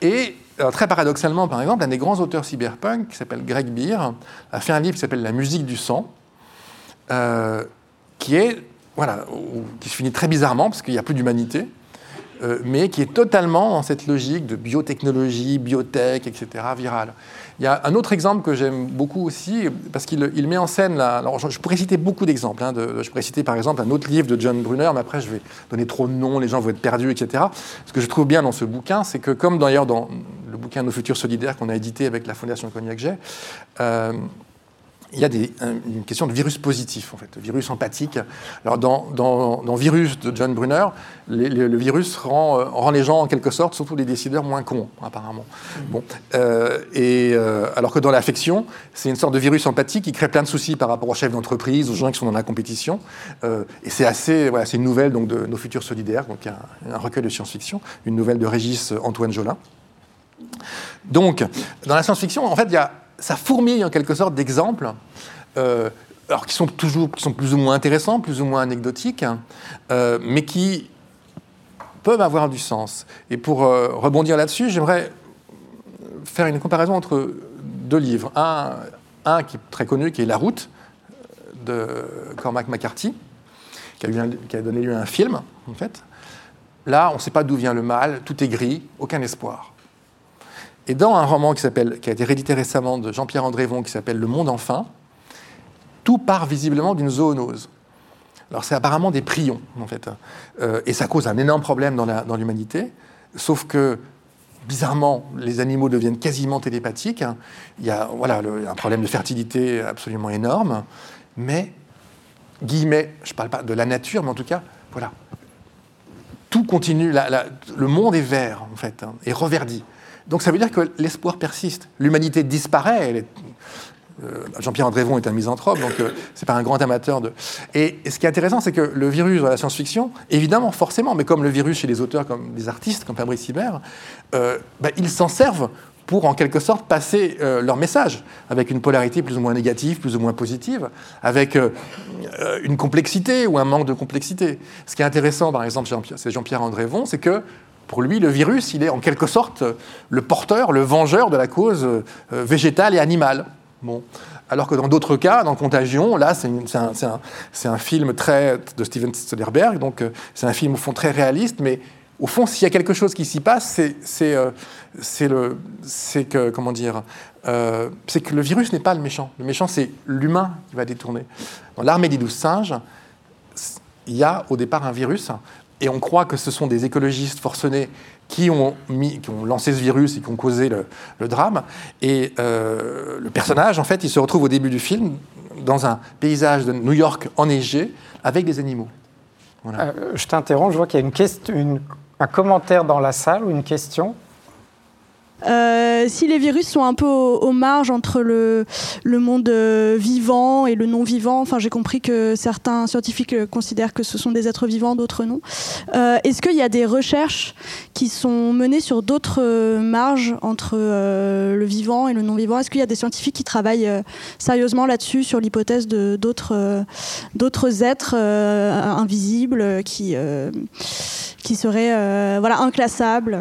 Et très paradoxalement, par exemple, un des grands auteurs cyberpunk, qui s'appelle Greg Beer, a fait un livre qui s'appelle La musique du sang, euh, qui est, voilà, qui se finit très bizarrement parce qu'il n'y a plus d'humanité, euh, mais qui est totalement dans cette logique de biotechnologie, biotech, etc., virale. Il y a un autre exemple que j'aime beaucoup aussi, parce qu'il met en scène, alors je, pourrais citer beaucoup d'exemples, hein, je pourrais citer par exemple un autre livre de John Brunner, mais après je vais donner trop de noms, les gens vont être perdus, etc. Ce que je trouve bien dans ce bouquin, c'est que comme d'ailleurs dans le bouquin Nos futurs solidaires qu'on a édité avec la Fondation Cognac J, euh, il y a une question de virus positif, en fait, virus empathique. Alors, dans, dans, Virus de John Brunner, le virus rend, euh, rend, les gens, en quelque sorte, surtout les décideurs, moins cons, apparemment. Bon, euh, et, euh, alors que dans l'affection, c'est une sorte de virus empathique qui crée plein de soucis par rapport aux chefs d'entreprise, aux gens qui sont dans la compétition. et c'est assez, voilà, c'est une nouvelle donc, de Nos Futurs Solidaires, donc un, un recueil de science-fiction, une nouvelle de Régis Antoine Jolin. Donc, dans la science-fiction, en fait, il y a ça fourmille en quelque sorte d'exemples, euh, alors qui sont toujours qui sont plus ou moins intéressants, plus ou moins anecdotiques, euh, mais qui peuvent avoir du sens. Et pour euh, rebondir là-dessus, j'aimerais faire une comparaison entre deux livres. Un, un qui est très connu, qui est La Route, de Cormac McCarthy, qui a, qui a donné lieu à un film, en fait. Là, on ne sait pas d'où vient le mal, tout est gris, aucun espoir. Et dans un roman qui, a été réédité récemment de Jean-Pierre Andrévon, qui s'appelle Le Monde enfin, tout part visiblement d'une zoonose. Alors c'est apparemment des prions, en fait. Euh, et ça cause un énorme problème dans l'humanité, sauf que, bizarrement, les animaux deviennent quasiment télépathiques. Il y a voilà, un problème de fertilité absolument énorme, mais, guillemets, je ne parle pas de la nature, mais en tout cas, voilà, tout continue, le monde est vert, en fait, hein, et reverdit. Donc ça veut dire que l'espoir persiste. L'humanité disparaît, Jean-Pierre Andrévon est un misanthrope, donc c'est pas un grand amateur de. Et, ce qui est intéressant, c'est que le virus dans la science-fiction, évidemment, forcément, mais comme le virus chez les auteurs, comme des artistes, comme Fabrice Hibert, bah, ils s'en servent pour en quelque sorte passer euh, leur message, avec une polarité plus ou moins négative, plus ou moins positive, avec euh, euh, une complexité ou un manque de complexité. Ce qui est intéressant, par exemple, c'est Jean-Pierre Andrévon, c'est que pour lui, le virus, il est en quelque sorte le porteur, le vengeur de la cause végétale et animale. Bon. Alors que dans d'autres cas, dans Contagion, là, c'est un, un, film très de Steven Soderbergh, donc c'est un film au fond très réaliste, mais au fond, s'il y a quelque chose qui s'y passe, c'est euh, euh, c'est que le virus n'est pas le méchant. Le méchant, c'est l'humain qui va détourner. Dans l'armée des douze singes, il y a au départ un virus, et on croit que ce sont des écologistes forcenés qui ont, lancé ce virus et qui ont causé le, drame. Et euh, le personnage, en fait, il se retrouve au début du film dans un paysage de New York enneigé avec des animaux. je t'interromps, je vois qu'il y a une, question, un commentaire dans la salle ou une question euh, si les virus sont un peu aux, marges entre le, le monde euh, vivant et le non vivant, enfin j'ai compris que certains scientifiques euh, considèrent que ce sont des êtres vivants, d'autres non. Est-ce qu'il y a des recherches qui sont menées sur d'autres marges entre le vivant et le non vivant Est-ce qu'il y a des scientifiques qui travaillent sérieusement là-dessus sur l'hypothèse de d'autres d'autres êtres invisibles qui qui seraient voilà inclassables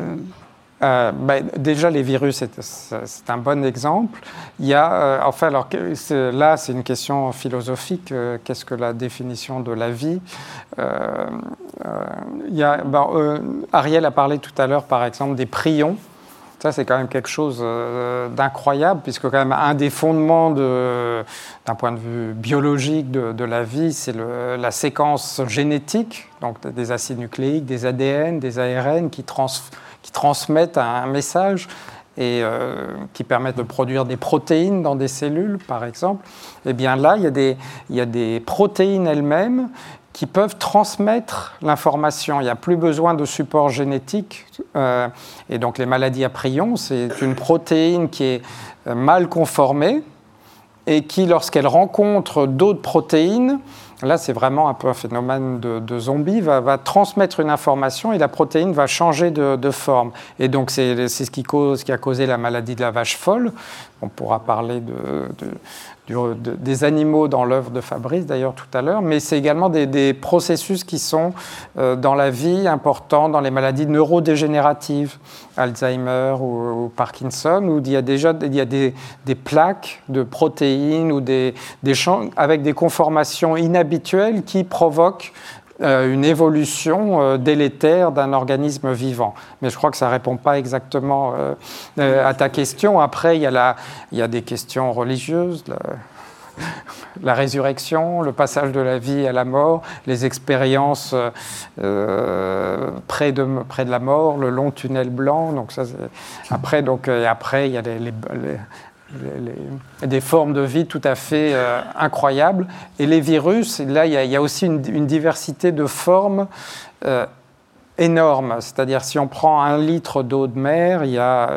euh, ben, déjà, les virus, c'est un bon exemple. Il y a, euh, enfin, alors là, c'est une question philosophique. Euh, qu'est-ce que la définition de la vie? Il y a, ben, Ariel a parlé tout à l'heure, par exemple, des prions. Ça, c'est quand même quelque chose d'incroyable, puisque quand même un des fondements d'un point de vue biologique de, la vie, c'est la séquence génétique, donc des acides nucléiques, des ADN, des ARN qui transforment qui transmettent un message et euh, qui permettent de produire des protéines dans des cellules, par exemple, eh bien là, il y a des, il y a des protéines elles-mêmes qui peuvent transmettre l'information. Il n'y a plus besoin de support génétique. Euh, et donc les maladies à prions, c'est une protéine qui est euh, mal conformée et qui, lorsqu'elle rencontre d'autres protéines, Là, c'est vraiment un peu un phénomène de, zombie, va, transmettre une information et la protéine va changer de, forme. Et donc, c'est ce qui, cause, qui a causé la maladie de la vache folle. On pourra parler de, des animaux dans l'œuvre de Fabrice, d'ailleurs, tout à l'heure, mais c'est également des, processus qui sont euh, dans la vie importants, dans les maladies neurodégénératives, Alzheimer ou, Parkinson, où il y a déjà il y a des, plaques de protéines ou des, des champs avec des conformations inhabituelles qui provoquent une évolution euh, délétère d'un organisme vivant. Mais je crois que ça ne répond pas exactement euh, à ta question. Après, il y, a y a des questions religieuses. La, résurrection, le passage de la vie à la mort, les expériences près, de, près de la mort, le long tunnel blanc. Donc ça, après, donc, après, il y a les, des formes de vie tout à fait euh, incroyables. Et les virus, là, il y, a, aussi une, diversité de formes euh, énorme. C'est-à-dire, si on prend un litre d'eau de mer, il y a.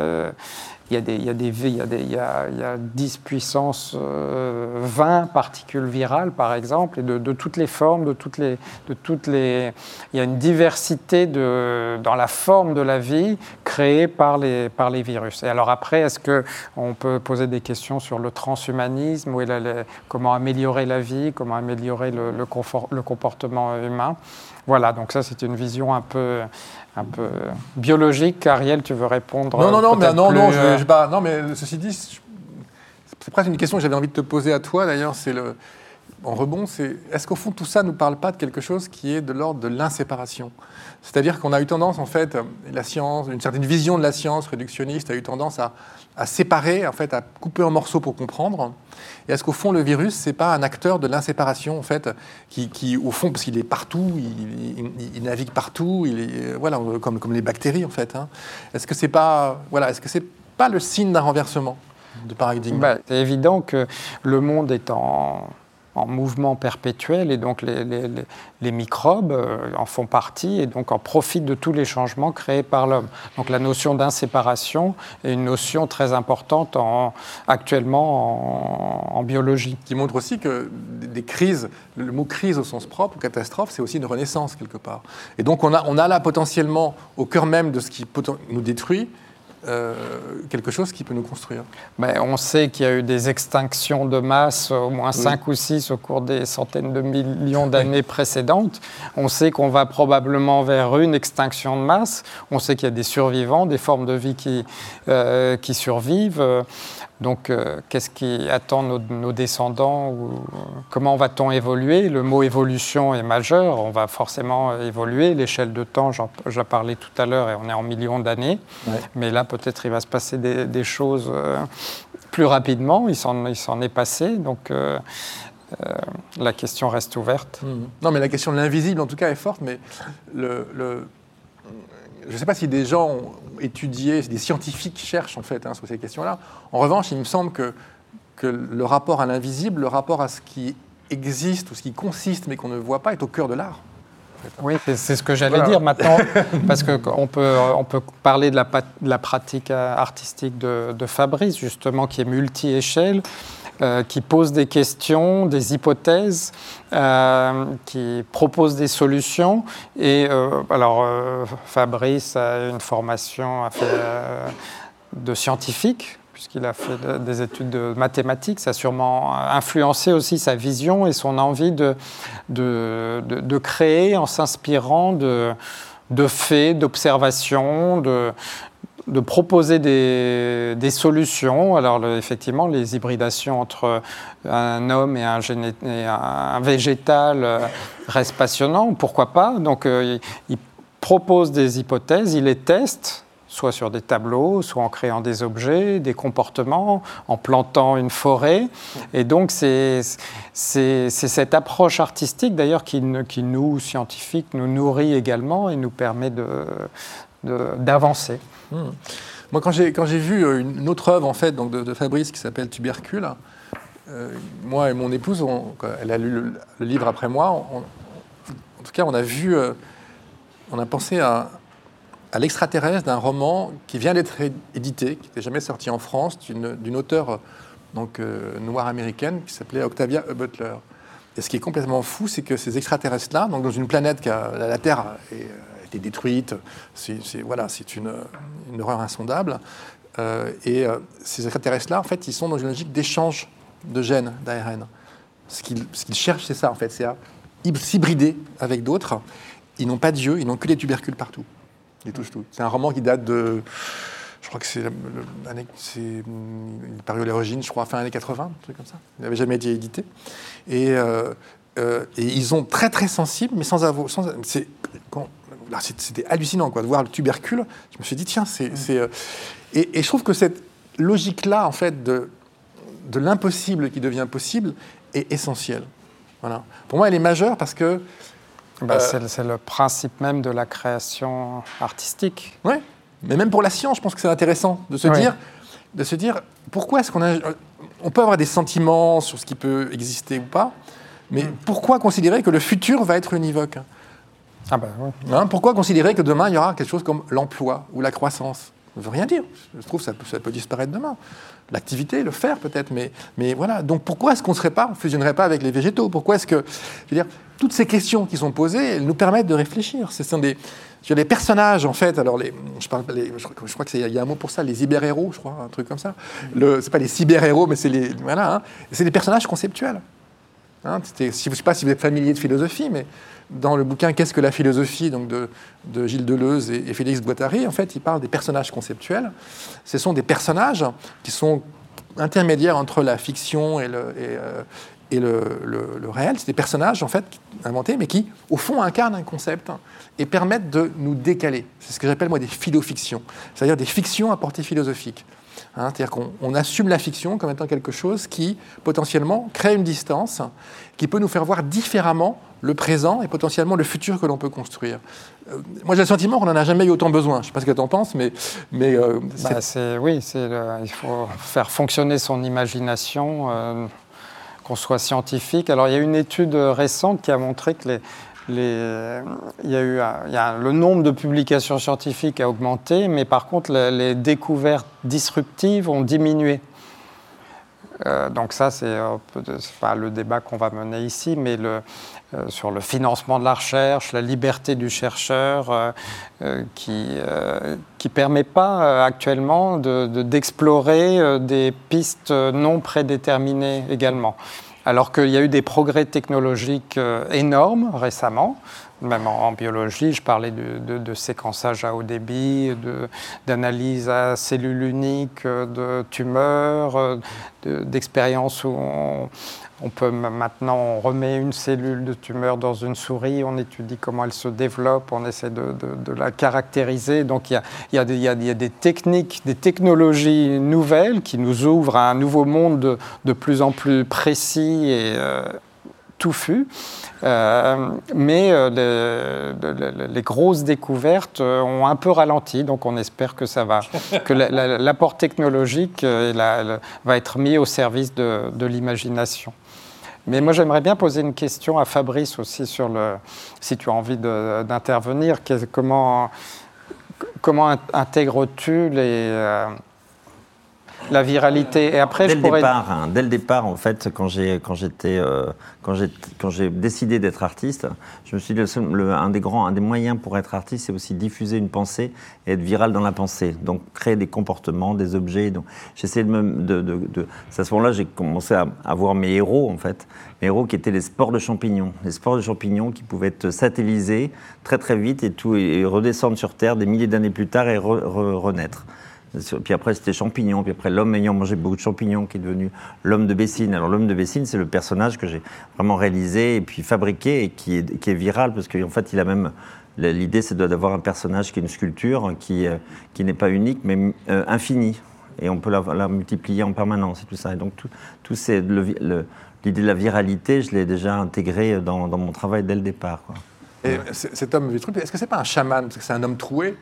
Il y, a des, il, y a des, il, y a des, il, y a, il y a 10 puissance 20 euh, particules virales, par exemple, et de, de, toutes les formes, de toutes les, de toutes les... Il y a une diversité de, dans la forme de la vie créée par les, par les virus. Et alors après, est-ce qu'on peut poser des questions sur le transhumanisme, ou comment améliorer la vie, comment améliorer le, le, confort, le comportement humain? Voilà, donc ça c'est une vision un peu, un peu biologique. Ariel, tu veux répondre Non, non, non, mais, non, non, je, euh, pas, non, mais ceci dit, c'est presque une question que j'avais envie de te poser à toi d'ailleurs, c'est le, en rebond, c'est est-ce qu'au fond tout ça ne nous parle pas de quelque chose qui est de l'ordre de l'inséparation? C'est-à-dire qu'on a eu tendance, en fait, la science, une certaine vision de la science réductionniste a eu tendance à, à séparer, en fait, à couper en morceaux pour comprendre. Et est-ce qu'au fond, le virus, c'est pas un acteur de l'inséparation, en fait, qui, qui, au fond, parce qu'il est partout, il, navigue partout, il est, voilà, comme, comme les bactéries, en fait. Hein. Est-ce que c'est pas, voilà, est-ce que pas le signe d'un renversement de paradigme? Bah, C'est évident que le monde est en en mouvement perpétuel et donc les, les, microbes en font partie et donc en profitent de tous les changements créés par l'homme. Donc la notion d'inséparation est une notion très importante en, actuellement en, biologie. Qui montre aussi que des crises, le mot crise au sens propre, catastrophe, c'est aussi une renaissance quelque part. Et donc on a, on a là potentiellement au cœur même de ce qui nous détruit, euh, quelque chose qui peut nous construire. Mais on sait qu'il y a eu des extinctions de masse, au moins 5 ou 6 au cours des centaines de millions d'années précédentes. On sait qu'on va probablement vers une extinction de masse. On sait qu'il y a des survivants, des formes de vie qui, euh, qui survivent. Donc, euh, qu'est-ce qui attend nos, descendants ou, Comment va-t-on évoluer? Le mot évolution est majeur. On va forcément évoluer. L'échelle de temps, j'en parlais tout à l'heure, et on est en millions d'années. Mais là, peut-être, il va se passer des, choses euh, plus rapidement. Il s'en est passé. Donc, euh, la question reste ouverte. Mmh. Non, mais la question de l'invisible, en tout cas, est forte. Mais le je ne sais pas si des gens ont étudié, des scientifiques cherchent en fait hein, sur ces questions-là. En revanche, il me semble que, que le rapport à l'invisible, le rapport à ce qui existe ou ce qui consiste mais qu'on ne voit pas, est au cœur de l'art. Oui, c'est ce que j'allais dire maintenant, parce qu'on peut, on peut parler de la, de la pratique artistique de, de, Fabrice, justement, qui est multi-échelle. Euh, qui pose des questions, des hypothèses, euh, qui propose des solutions. Et euh, alors, Fabrice a une formation de scientifique, puisqu'il a fait des études de mathématiques. Ça a sûrement influencé aussi sa vision et son envie de, de, de créer en s'inspirant de, de faits, d'observations, de, de proposer des, solutions. Alors effectivement, les hybridations entre un homme et un, végétal euh, restent passionnants, pourquoi pas. Donc euh, il, propose des hypothèses, il les teste, soit sur des tableaux, soit en créant des objets, des comportements, en plantant une forêt. Et donc c'est cette approche artistique d'ailleurs qui, nous, scientifiques, nous nourrit également et nous permet d'avancer. Hmm. Moi, quand j'ai vu euh, une autre œuvre en fait, donc de, Fabrice qui s'appelle Tubercule, euh, moi et mon épouse, elle a lu le, livre après moi. en tout cas, on a vu, euh, on a pensé à, l'extraterrestre d'un roman qui vient d'être édité, qui n'était jamais sorti en France, d'une auteure donc noire américaine qui s'appelait Octavia Butler. Et ce qui est complètement fou, c'est que ces extraterrestres-là, donc dans une planète qui a la Terre été détruite. C'est voilà, une, une, horreur insondable. Euh, et euh, ces extraterrestres-là, en fait, ils sont dans une logique d'échange de gènes d'ARN. Ce qu'ils cherchent, c'est ça, en fait, c'est à s'hybrider avec d'autres. Ils n'ont pas de yeux, ils n'ont que des tubercules partout. Ils touchent tout. C'est un roman qui date de. Je crois que c'est. Il paru à l'origine, je crois, fin années 80, un truc comme ça. Il n'avait jamais été édité. Et, euh, et, ils sont très, très sensibles, mais sans avoir. Sans, c'était hallucinant quoi, de voir le tubercule. Je me suis dit, tiens, c'est. Euh, et, je trouve que cette logique-là, en fait, de, de l'impossible qui devient possible, est essentielle. Voilà. Pour moi, elle est majeure parce que. Bah, euh, c'est le principe même de la création artistique. Oui, mais même pour la science, je pense que c'est intéressant de se dire, de se dire, pourquoi est-ce qu'on a, on peut avoir des sentiments sur ce qui peut exister ou pas, mais mm. pourquoi considérer que le futur va être univoque? Ah hein, pourquoi considérer que demain, il y aura quelque chose comme l'emploi ou la croissance? Ça ne veut rien dire. Je trouve que ça peut, disparaître demain. L'activité, le faire peut-être, mais, voilà. Donc pourquoi est-ce qu'on ne serait on fusionnerait pas avec les végétaux? Pourquoi est-ce que, je veux dire, toutes ces questions qui sont posées, elles nous permettent de réfléchir. Ce sont des, des personnages, en fait, alors les, je, parle, je, crois qu'il y a un mot pour ça, les cyber-héros, je crois, un truc comme ça. Ce n'est pas les cyber-héros, mais c'est les. Voilà, hein. c'est des personnages conceptuels. Hein, je ne sais pas si vous êtes familier de philosophie, mais dans le bouquin Qu'est-ce que la philosophie donc de, Gilles Deleuze et, Félix Guattari, en fait, il parle des personnages conceptuels. Ce sont des personnages qui sont intermédiaires entre la fiction et le, et, euh, le, réel. C'est des personnages, en fait, inventés, mais qui, au fond, incarnent un concept et permettent de nous décaler. C'est ce que j'appelle, moi, des philofictions, c'est-à-dire des fictions à portée philosophique. Hein, c'est-à-dire qu'on assume la fiction comme étant quelque chose qui, potentiellement, crée une distance, qui peut nous faire voir différemment le présent et potentiellement le futur que l'on peut construire. Euh, moi, j'ai le sentiment qu'on n'en a jamais eu autant besoin. Je ne sais pas ce que tu en penses, mais... mais euh, bah, oui, il faut faire fonctionner son imagination. Euh, qu'on soit scientifique. Alors il y a une étude récente qui a montré que les, les, il y a eu le nombre de publications scientifiques a augmenté, mais par contre les, découvertes disruptives ont diminué. Euh, donc ça, c'est euh, pas le débat qu'on va mener ici, mais euh, sur le financement de la recherche, la liberté du chercheur, euh, euh, qui ne permet pas actuellement d'explorer de, des pistes non prédéterminées également. Alors qu'il y a eu des progrès technologiques énormes récemment, même en, biologie, je parlais de, séquençage à haut débit, d'analyse à cellules uniques, de tumeurs, d'expériences où on, on peut maintenant, on remet une cellule de tumeur dans une souris, on étudie comment elle se développe, on essaie de, la caractériser. Donc il y, a, des techniques, des technologies nouvelles qui nous ouvrent à un nouveau monde de, plus en plus précis et euh, touffu. Euh, mais euh, les, grosses découvertes ont un peu ralenti, donc on espère que ça va, que l'apport technologique va être mis au service de l'imagination. Mais moi, j'aimerais bien poser une question à Fabrice aussi sur le. Si tu as envie d'intervenir, comment, comment intègres-tu les. La viralité. Et après, dès je le départ, hein, dès le départ, en fait, quand j'ai quand j'étais euh, quand j'ai quand j'ai décidé d'être artiste, je me suis dit le, un des grands, un des moyens pour être artiste, c'est aussi diffuser une pensée et être viral dans la pensée. Donc créer des comportements, des objets. Donc j'essayais de me de, de, de à ce moment-là, j'ai commencé à, à, voir mes héros en fait, mes héros qui étaient les sports de champignons, les sports de champignons qui pouvaient être satellisés très très vite et tout et redescendre sur Terre des milliers d'années plus tard et renaître. Puis après, c'était champignons. Puis après, l'homme ayant mangé beaucoup de champignons, qui est devenu l'homme de Bessine. Alors, l'homme de Bessine, c'est le personnage que j'ai vraiment réalisé et puis fabriqué et qui est, qui est viral parce qu'en fait, il a même. L'idée, c'est d'avoir un personnage qui est une sculpture, qui, euh, qui n'est pas unique, mais euh, infinie. Et on peut la, multiplier en permanence et tout ça. Et donc, tout, c'est l'idée de la viralité, je l'ai déjà intégré dans, dans, mon travail dès le départ. Et cet homme Vitruve, est-ce que c'est pas un chaman? Parce que c'est un homme troué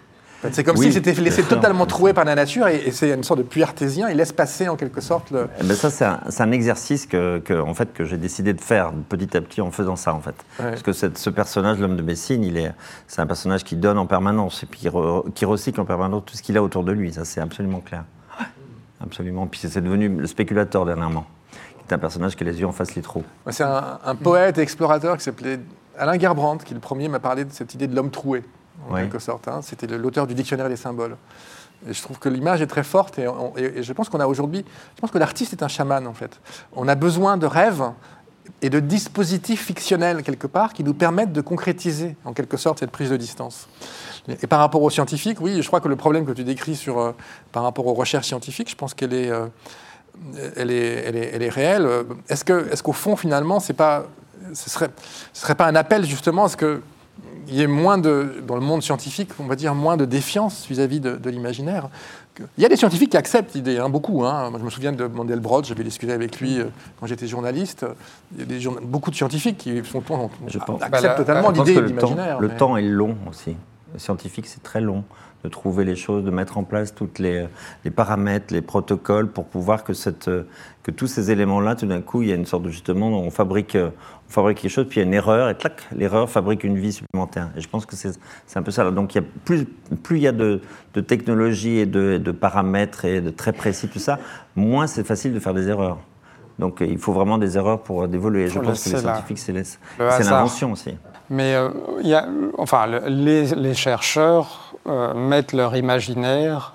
c'est comme s'il s'était laissé totalement troué par la nature et, c'est une sorte de puits artésien. Il laisse passer en quelque sorte le. Eh ben ça, c'est un, exercice que, en fait, que j'ai décidé de faire petit à petit en faisant ça, en fait. Parce que ce personnage, l'homme de Messine, il est, c'est un personnage qui donne en permanence et puis qui recycle en permanence tout ce qu'il a autour de lui. Ça, c'est absolument clair. Absolument. Puis c'est devenu le spéculateur dernièrement. C'est un personnage qui a les yeux en face les trous. C'est un, un, poète et explorateur qui s'appelait Alain Gerbrandt, qui le premier m'a parlé de cette idée de l'homme troué en quelque sorte. Hein. C'était l'auteur du dictionnaire des symboles. Et je trouve que l'image est très forte et, je pense qu'on a aujourd'hui, je pense que l'artiste est un chaman en fait. On a besoin de rêves et de dispositifs fictionnels quelque part qui nous permettent de concrétiser en quelque sorte cette prise de distance. Et par rapport aux scientifiques, oui, je crois que le problème que tu décris sur, euh, par rapport aux recherches scientifiques, je pense qu'elle est, euh, elle est, elle est, elle est, réelle. Est-ce qu'au est fond, finalement, c'est pas, ce ne serait, ce serait pas un appel justement à ce que il y ait moins de, dans le monde scientifique, on va dire, moins de défiance vis-à-vis de, l'imaginaire. Il y a des scientifiques qui acceptent l'idée, hein, beaucoup. Hein. Moi, je me souviens de Mandelbrot, j'avais discuté avec lui euh, quand j'étais journaliste. Il y a des, beaucoup de scientifiques qui sont, je acceptent bah, totalement l'idée de l'imaginaire. Le, temps, est long aussi. Le scientifique, c'est très long de trouver les choses, de mettre en place tous les, les, paramètres, les protocoles pour pouvoir que, cette, que tous ces éléments-là, tout d'un coup, il y a une sorte de justement, on fabrique, on fabrique quelque chose, puis il y a une erreur, et clac, l'erreur fabrique une vie supplémentaire. Et je pense que c'est un peu ça. Donc il y a plus, plus il y a de, de technologie et de, de, paramètres et de très précis, tout ça, moins c'est facile de faire des erreurs. Donc il faut vraiment des erreurs pour évoluer. Je pense que les scientifiques, c'est l'invention aussi. Mais euh, enfin, les, chercheurs euh, mettent leur imaginaire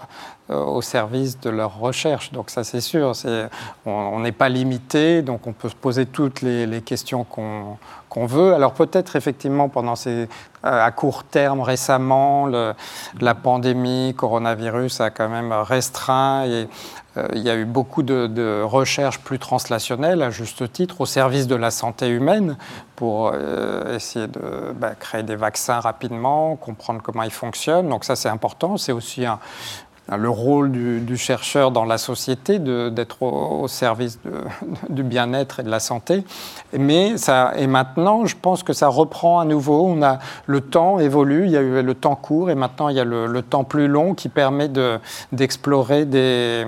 euh, au service de leur recherche. Donc ça c'est sûr, on n'est pas limité, donc on peut se poser toutes les, questions qu'on veut. Alors peut-être effectivement pendant ces, à court terme récemment, la pandémie, coronavirus a quand même restreint et il y a eu beaucoup de, recherches plus translationnelles, à juste titre, au service de la santé humaine, pour euh, essayer de bah, créer des vaccins rapidement, comprendre comment ils fonctionnent. Donc ça, c'est important. C'est aussi le rôle du, chercheur dans la société d'être au, service du bien-être et de la santé. Mais ça, et maintenant, je pense que ça reprend à nouveau. On a, le temps évolue, il y a eu le temps court et maintenant il y a le temps plus long qui permet d'explorer des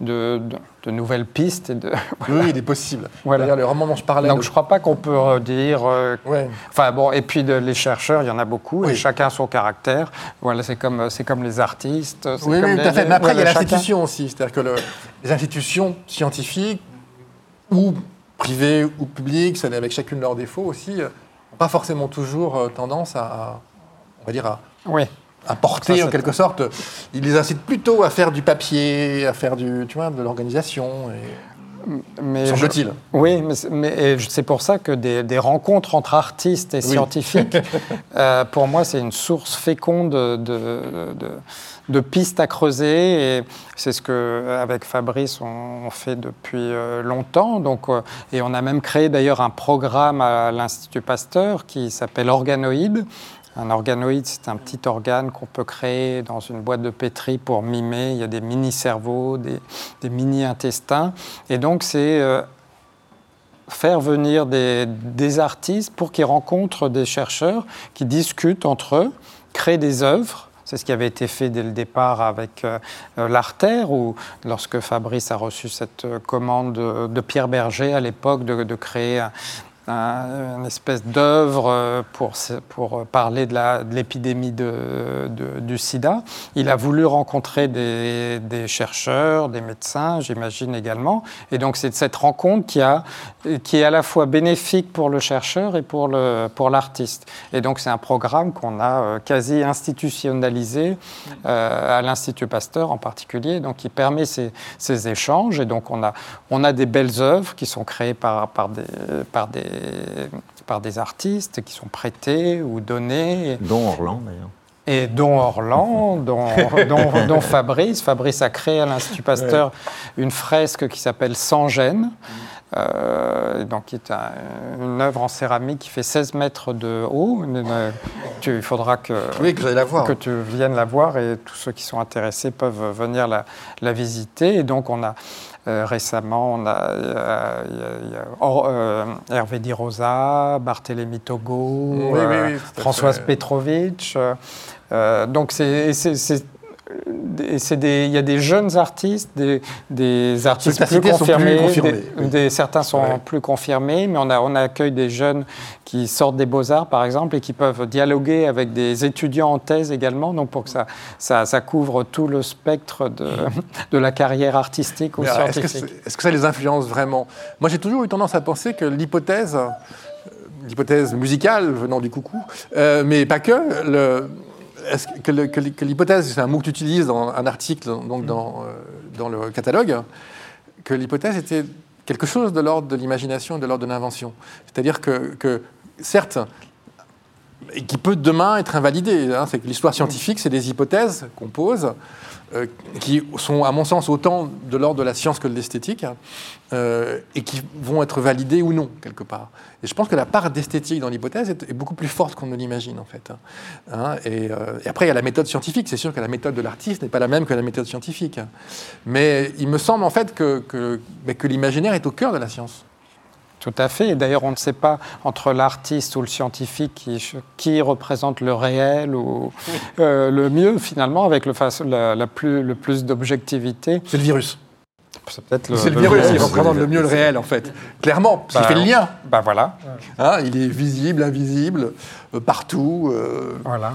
de, de, nouvelles pistes. Et de, Oui, il est possible. Voilà. D'ailleurs, le roman dont je parlais. Donc de- je ne crois pas qu'on peut redire. euh, Ouais. Enfin bon, et puis de- les chercheurs, il y en a beaucoup, Oui. et chacun son caractère. Voilà, c'est comme, c'est comme les artistes. Oui, comme oui, les- tout à fait. Mais après, il y a voilà, l'institution aussi. C'est-à-dire que le- les institutions scientifiques, ou privées ou publiques, ça, avec chacune leurs défauts aussi, n'ont pas forcément toujours euh, tendance à, à- on va dire, à, Oui. À porter Ça, en quelque sorte. Ils les incitent plutôt à faire du papier, à faire du, tu vois, de l'organisation, et- semble-t-il. Oui, mais c'est- mais et c'est pour ça que des, des rencontres entre artistes et Oui. scientifiques, euh, pour moi, c'est une source féconde de, de, de pistes à creuser. Et c'est ce que, avec Fabrice, on, on fait depuis euh, longtemps. Donc, euh, et on a même créé d'ailleurs un programme à l'Institut Pasteur qui s'appelle Organoïde. Un organoïde, c'est un petit organe qu'on peut créer dans une boîte de pétri pour mimer. Il y a des mini-cerveaux, des, mini-intestins. Et donc, c'est euh, faire venir des, artistes pour qu'ils rencontrent des chercheurs qui discutent entre eux, créent des œuvres. C'est ce qui avait été fait dès le départ avec euh, euh, l'Artère, où lorsque Fabrice a reçu cette commande de, Pierre Berger à l'époque de, créer un- une espèce d'œuvre euh, pour, pour parler de l'épidémie de, de- du sida. Il a voulu rencontrer des, des chercheurs, des médecins, j'imagine également. Et donc c'est cette rencontre qui, a, qui est à la fois bénéfique pour le chercheur et pour le- pour l'artiste. et donc c'est un programme qu'on a euh, quasi institutionnalisé euh, à l'Institut Pasteur en particulier, donc qui permet ces, ces échanges. Et donc on a, on a des belles œuvres qui sont créées par, par, des, par des artistes qui sont prêtées ou données. Dont Orlan, d'ailleurs. Et dont Orlan, dont, dont- dont Fabrice. Fabrice a créé à l'Institut Pasteur une fresque qui s'appelle Sans gêne, euh, donc qui est un- une œuvre en céramique qui fait 16 mètres de haut. Il faudra que, Oui, que j'allais la voir. que tu viennes la voir et tous ceux qui sont intéressés peuvent venir la, la visiter. Et donc on a euh, récemment, on a, euh, il y a- il y a Or- euh, Hervé Di Rosa, Barthélémy Togo, Oui, oui, oui, tout à Françoise euh, donc c'est il y a des jeunes artistes, des, des artistes plus confirmés, confirmés, des- oui. des- certains sont Ouais. plus confirmés, mais on, a, on accueille des jeunes qui sortent des beaux-arts, par exemple, et qui peuvent dialoguer avec des étudiants en thèse également, donc pour que ça, ça, ça couvre tout le spectre de, de la carrière artistique ou Mais alors, Est-ce que, scientifique. est-ce que ça les influence vraiment? Moi, j'ai toujours eu tendance à penser que l'hypothèse, euh, l'hypothèse musicale venant du coucou, euh, mais pas que, le- que, le- que l'hy- que l'hypothèse, c'est un mot que tu utilises dans un article, donc dans, euh, dans le catalogue, que l'hypothèse était quelque chose de l'ordre de l'imagination et de l'ordre de l'invention. C'est-à-dire que, que, certes, et qui peut demain être invalidé. hein. c'est que l'histoire scientifique, c'est des hypothèses qu'on pose, euh, qui sont, à mon sens, autant de l'ordre de la science que de l'esthétique, hein, euh, et qui vont être validées ou non, quelque part. Et je pense que la part d'esthétique dans l'hypothèse est, beaucoup plus forte qu'on ne l'imagine, en fait. hein. Et, euh, et après, il y a la méthode scientifique. C'est sûr que la méthode de l'artiste n'est pas la même que la méthode scientifique. Mais il me semble, en fait, que, que l'imaginaire est au cœur de la science. Tout à fait. Et d'ailleurs, on ne sait pas entre l'artiste ou le scientifique qui, qui représente le réel ou euh, le mieux, finalement, avec le, fa- la, la plus, le plus d'objectivité. C'est le virus. C'est peut-être le, C'est le le virus qui représente le mieux le réel, en fait. Clairement, parce qu'il fait le lien. Bah voilà. Hein, il est visible, invisible, euh, partout. euh, voilà.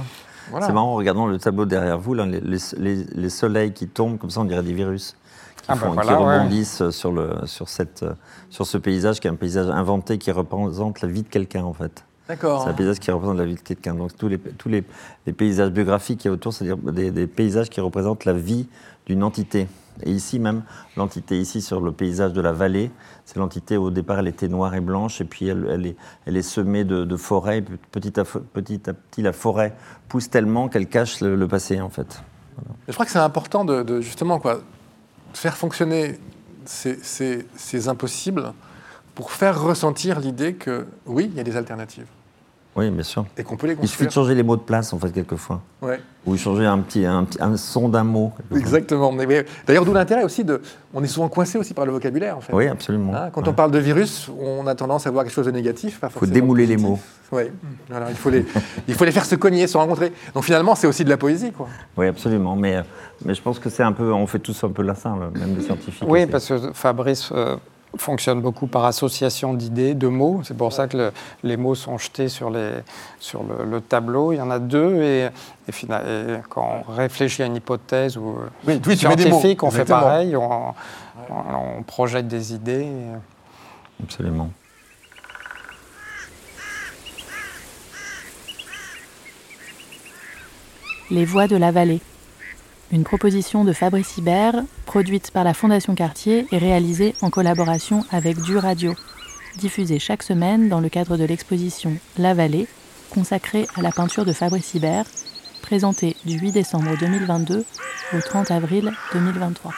voilà. C'est marrant, en regardant le tableau derrière vous, là, les, les- les- les soleils qui tombent, comme ça, on dirait des virus qui, Ah bah font- qui voilà, ouais. rebondissent sur, le, sur, cette, sur ce paysage qui est un paysage inventé qui représente la vie de quelqu'un, en fait. D'accord. C'est un paysage qui représente la vie de quelqu'un. Donc tous les, tous les, les paysages biographiques qu'il y a autour, c'est-à-dire des, des paysages qui représentent la vie d'une entité. Et ici même, l'entité ici sur le paysage de la vallée, c'est l'entité au départ, elle était noire et blanche, et puis elle, elle est, elle est semée de, de forêts. Et petit à, petit à petit, la forêt pousse tellement qu'elle cache le, le passé, en fait. Je crois que c'est important de, de, justement quoi, faire fonctionner ces, impossibles pour faire ressentir l'idée que oui, il y a des alternatives Oui, bien sûr. et qu'on peut les Il suffit de changer les mots de place, en fait, quelquefois. Ouais. Ou changer un petit un, son d'un mot. Exactement. Mais- mais D'ailleurs, d'où l'intérêt aussi de. On est souvent coincé aussi par le vocabulaire, en fait. Oui, absolument. Hein, quand Ouais. on parle de virus, on a tendance à voir quelque chose de négatif. Il faut démouler les mots. Oui, voilà, il, faut les, il faut les faire se cogner, se rencontrer. Donc finalement, c'est aussi de la poésie. Quoi. Oui, absolument. Mais, euh, mais je pense que c'est un peu, on fait tous un peu la ça, même les scientifiques. Oui, parce que Fabrice euh, fonctionne beaucoup par association d'idées, de mots. C'est pour ça que le- les mots sont jetés sur, les, sur le, le tableau. Il y en a deux. Et, et fina- et quand on réfléchit à une hypothèse ou Oui, scientifique, on fait pareil. On, on- on projette des idées. Absolument. Les voix de la vallée. Une proposition de Fabrice Hibert, produite par la Fondation Cartier et réalisée en collaboration avec Du Radio. Diffusée chaque semaine dans le cadre de l'exposition La Vallée, consacrée à la peinture de Fabrice Hibert, présentée du 8 décembre 2022 au 30 avril 2023.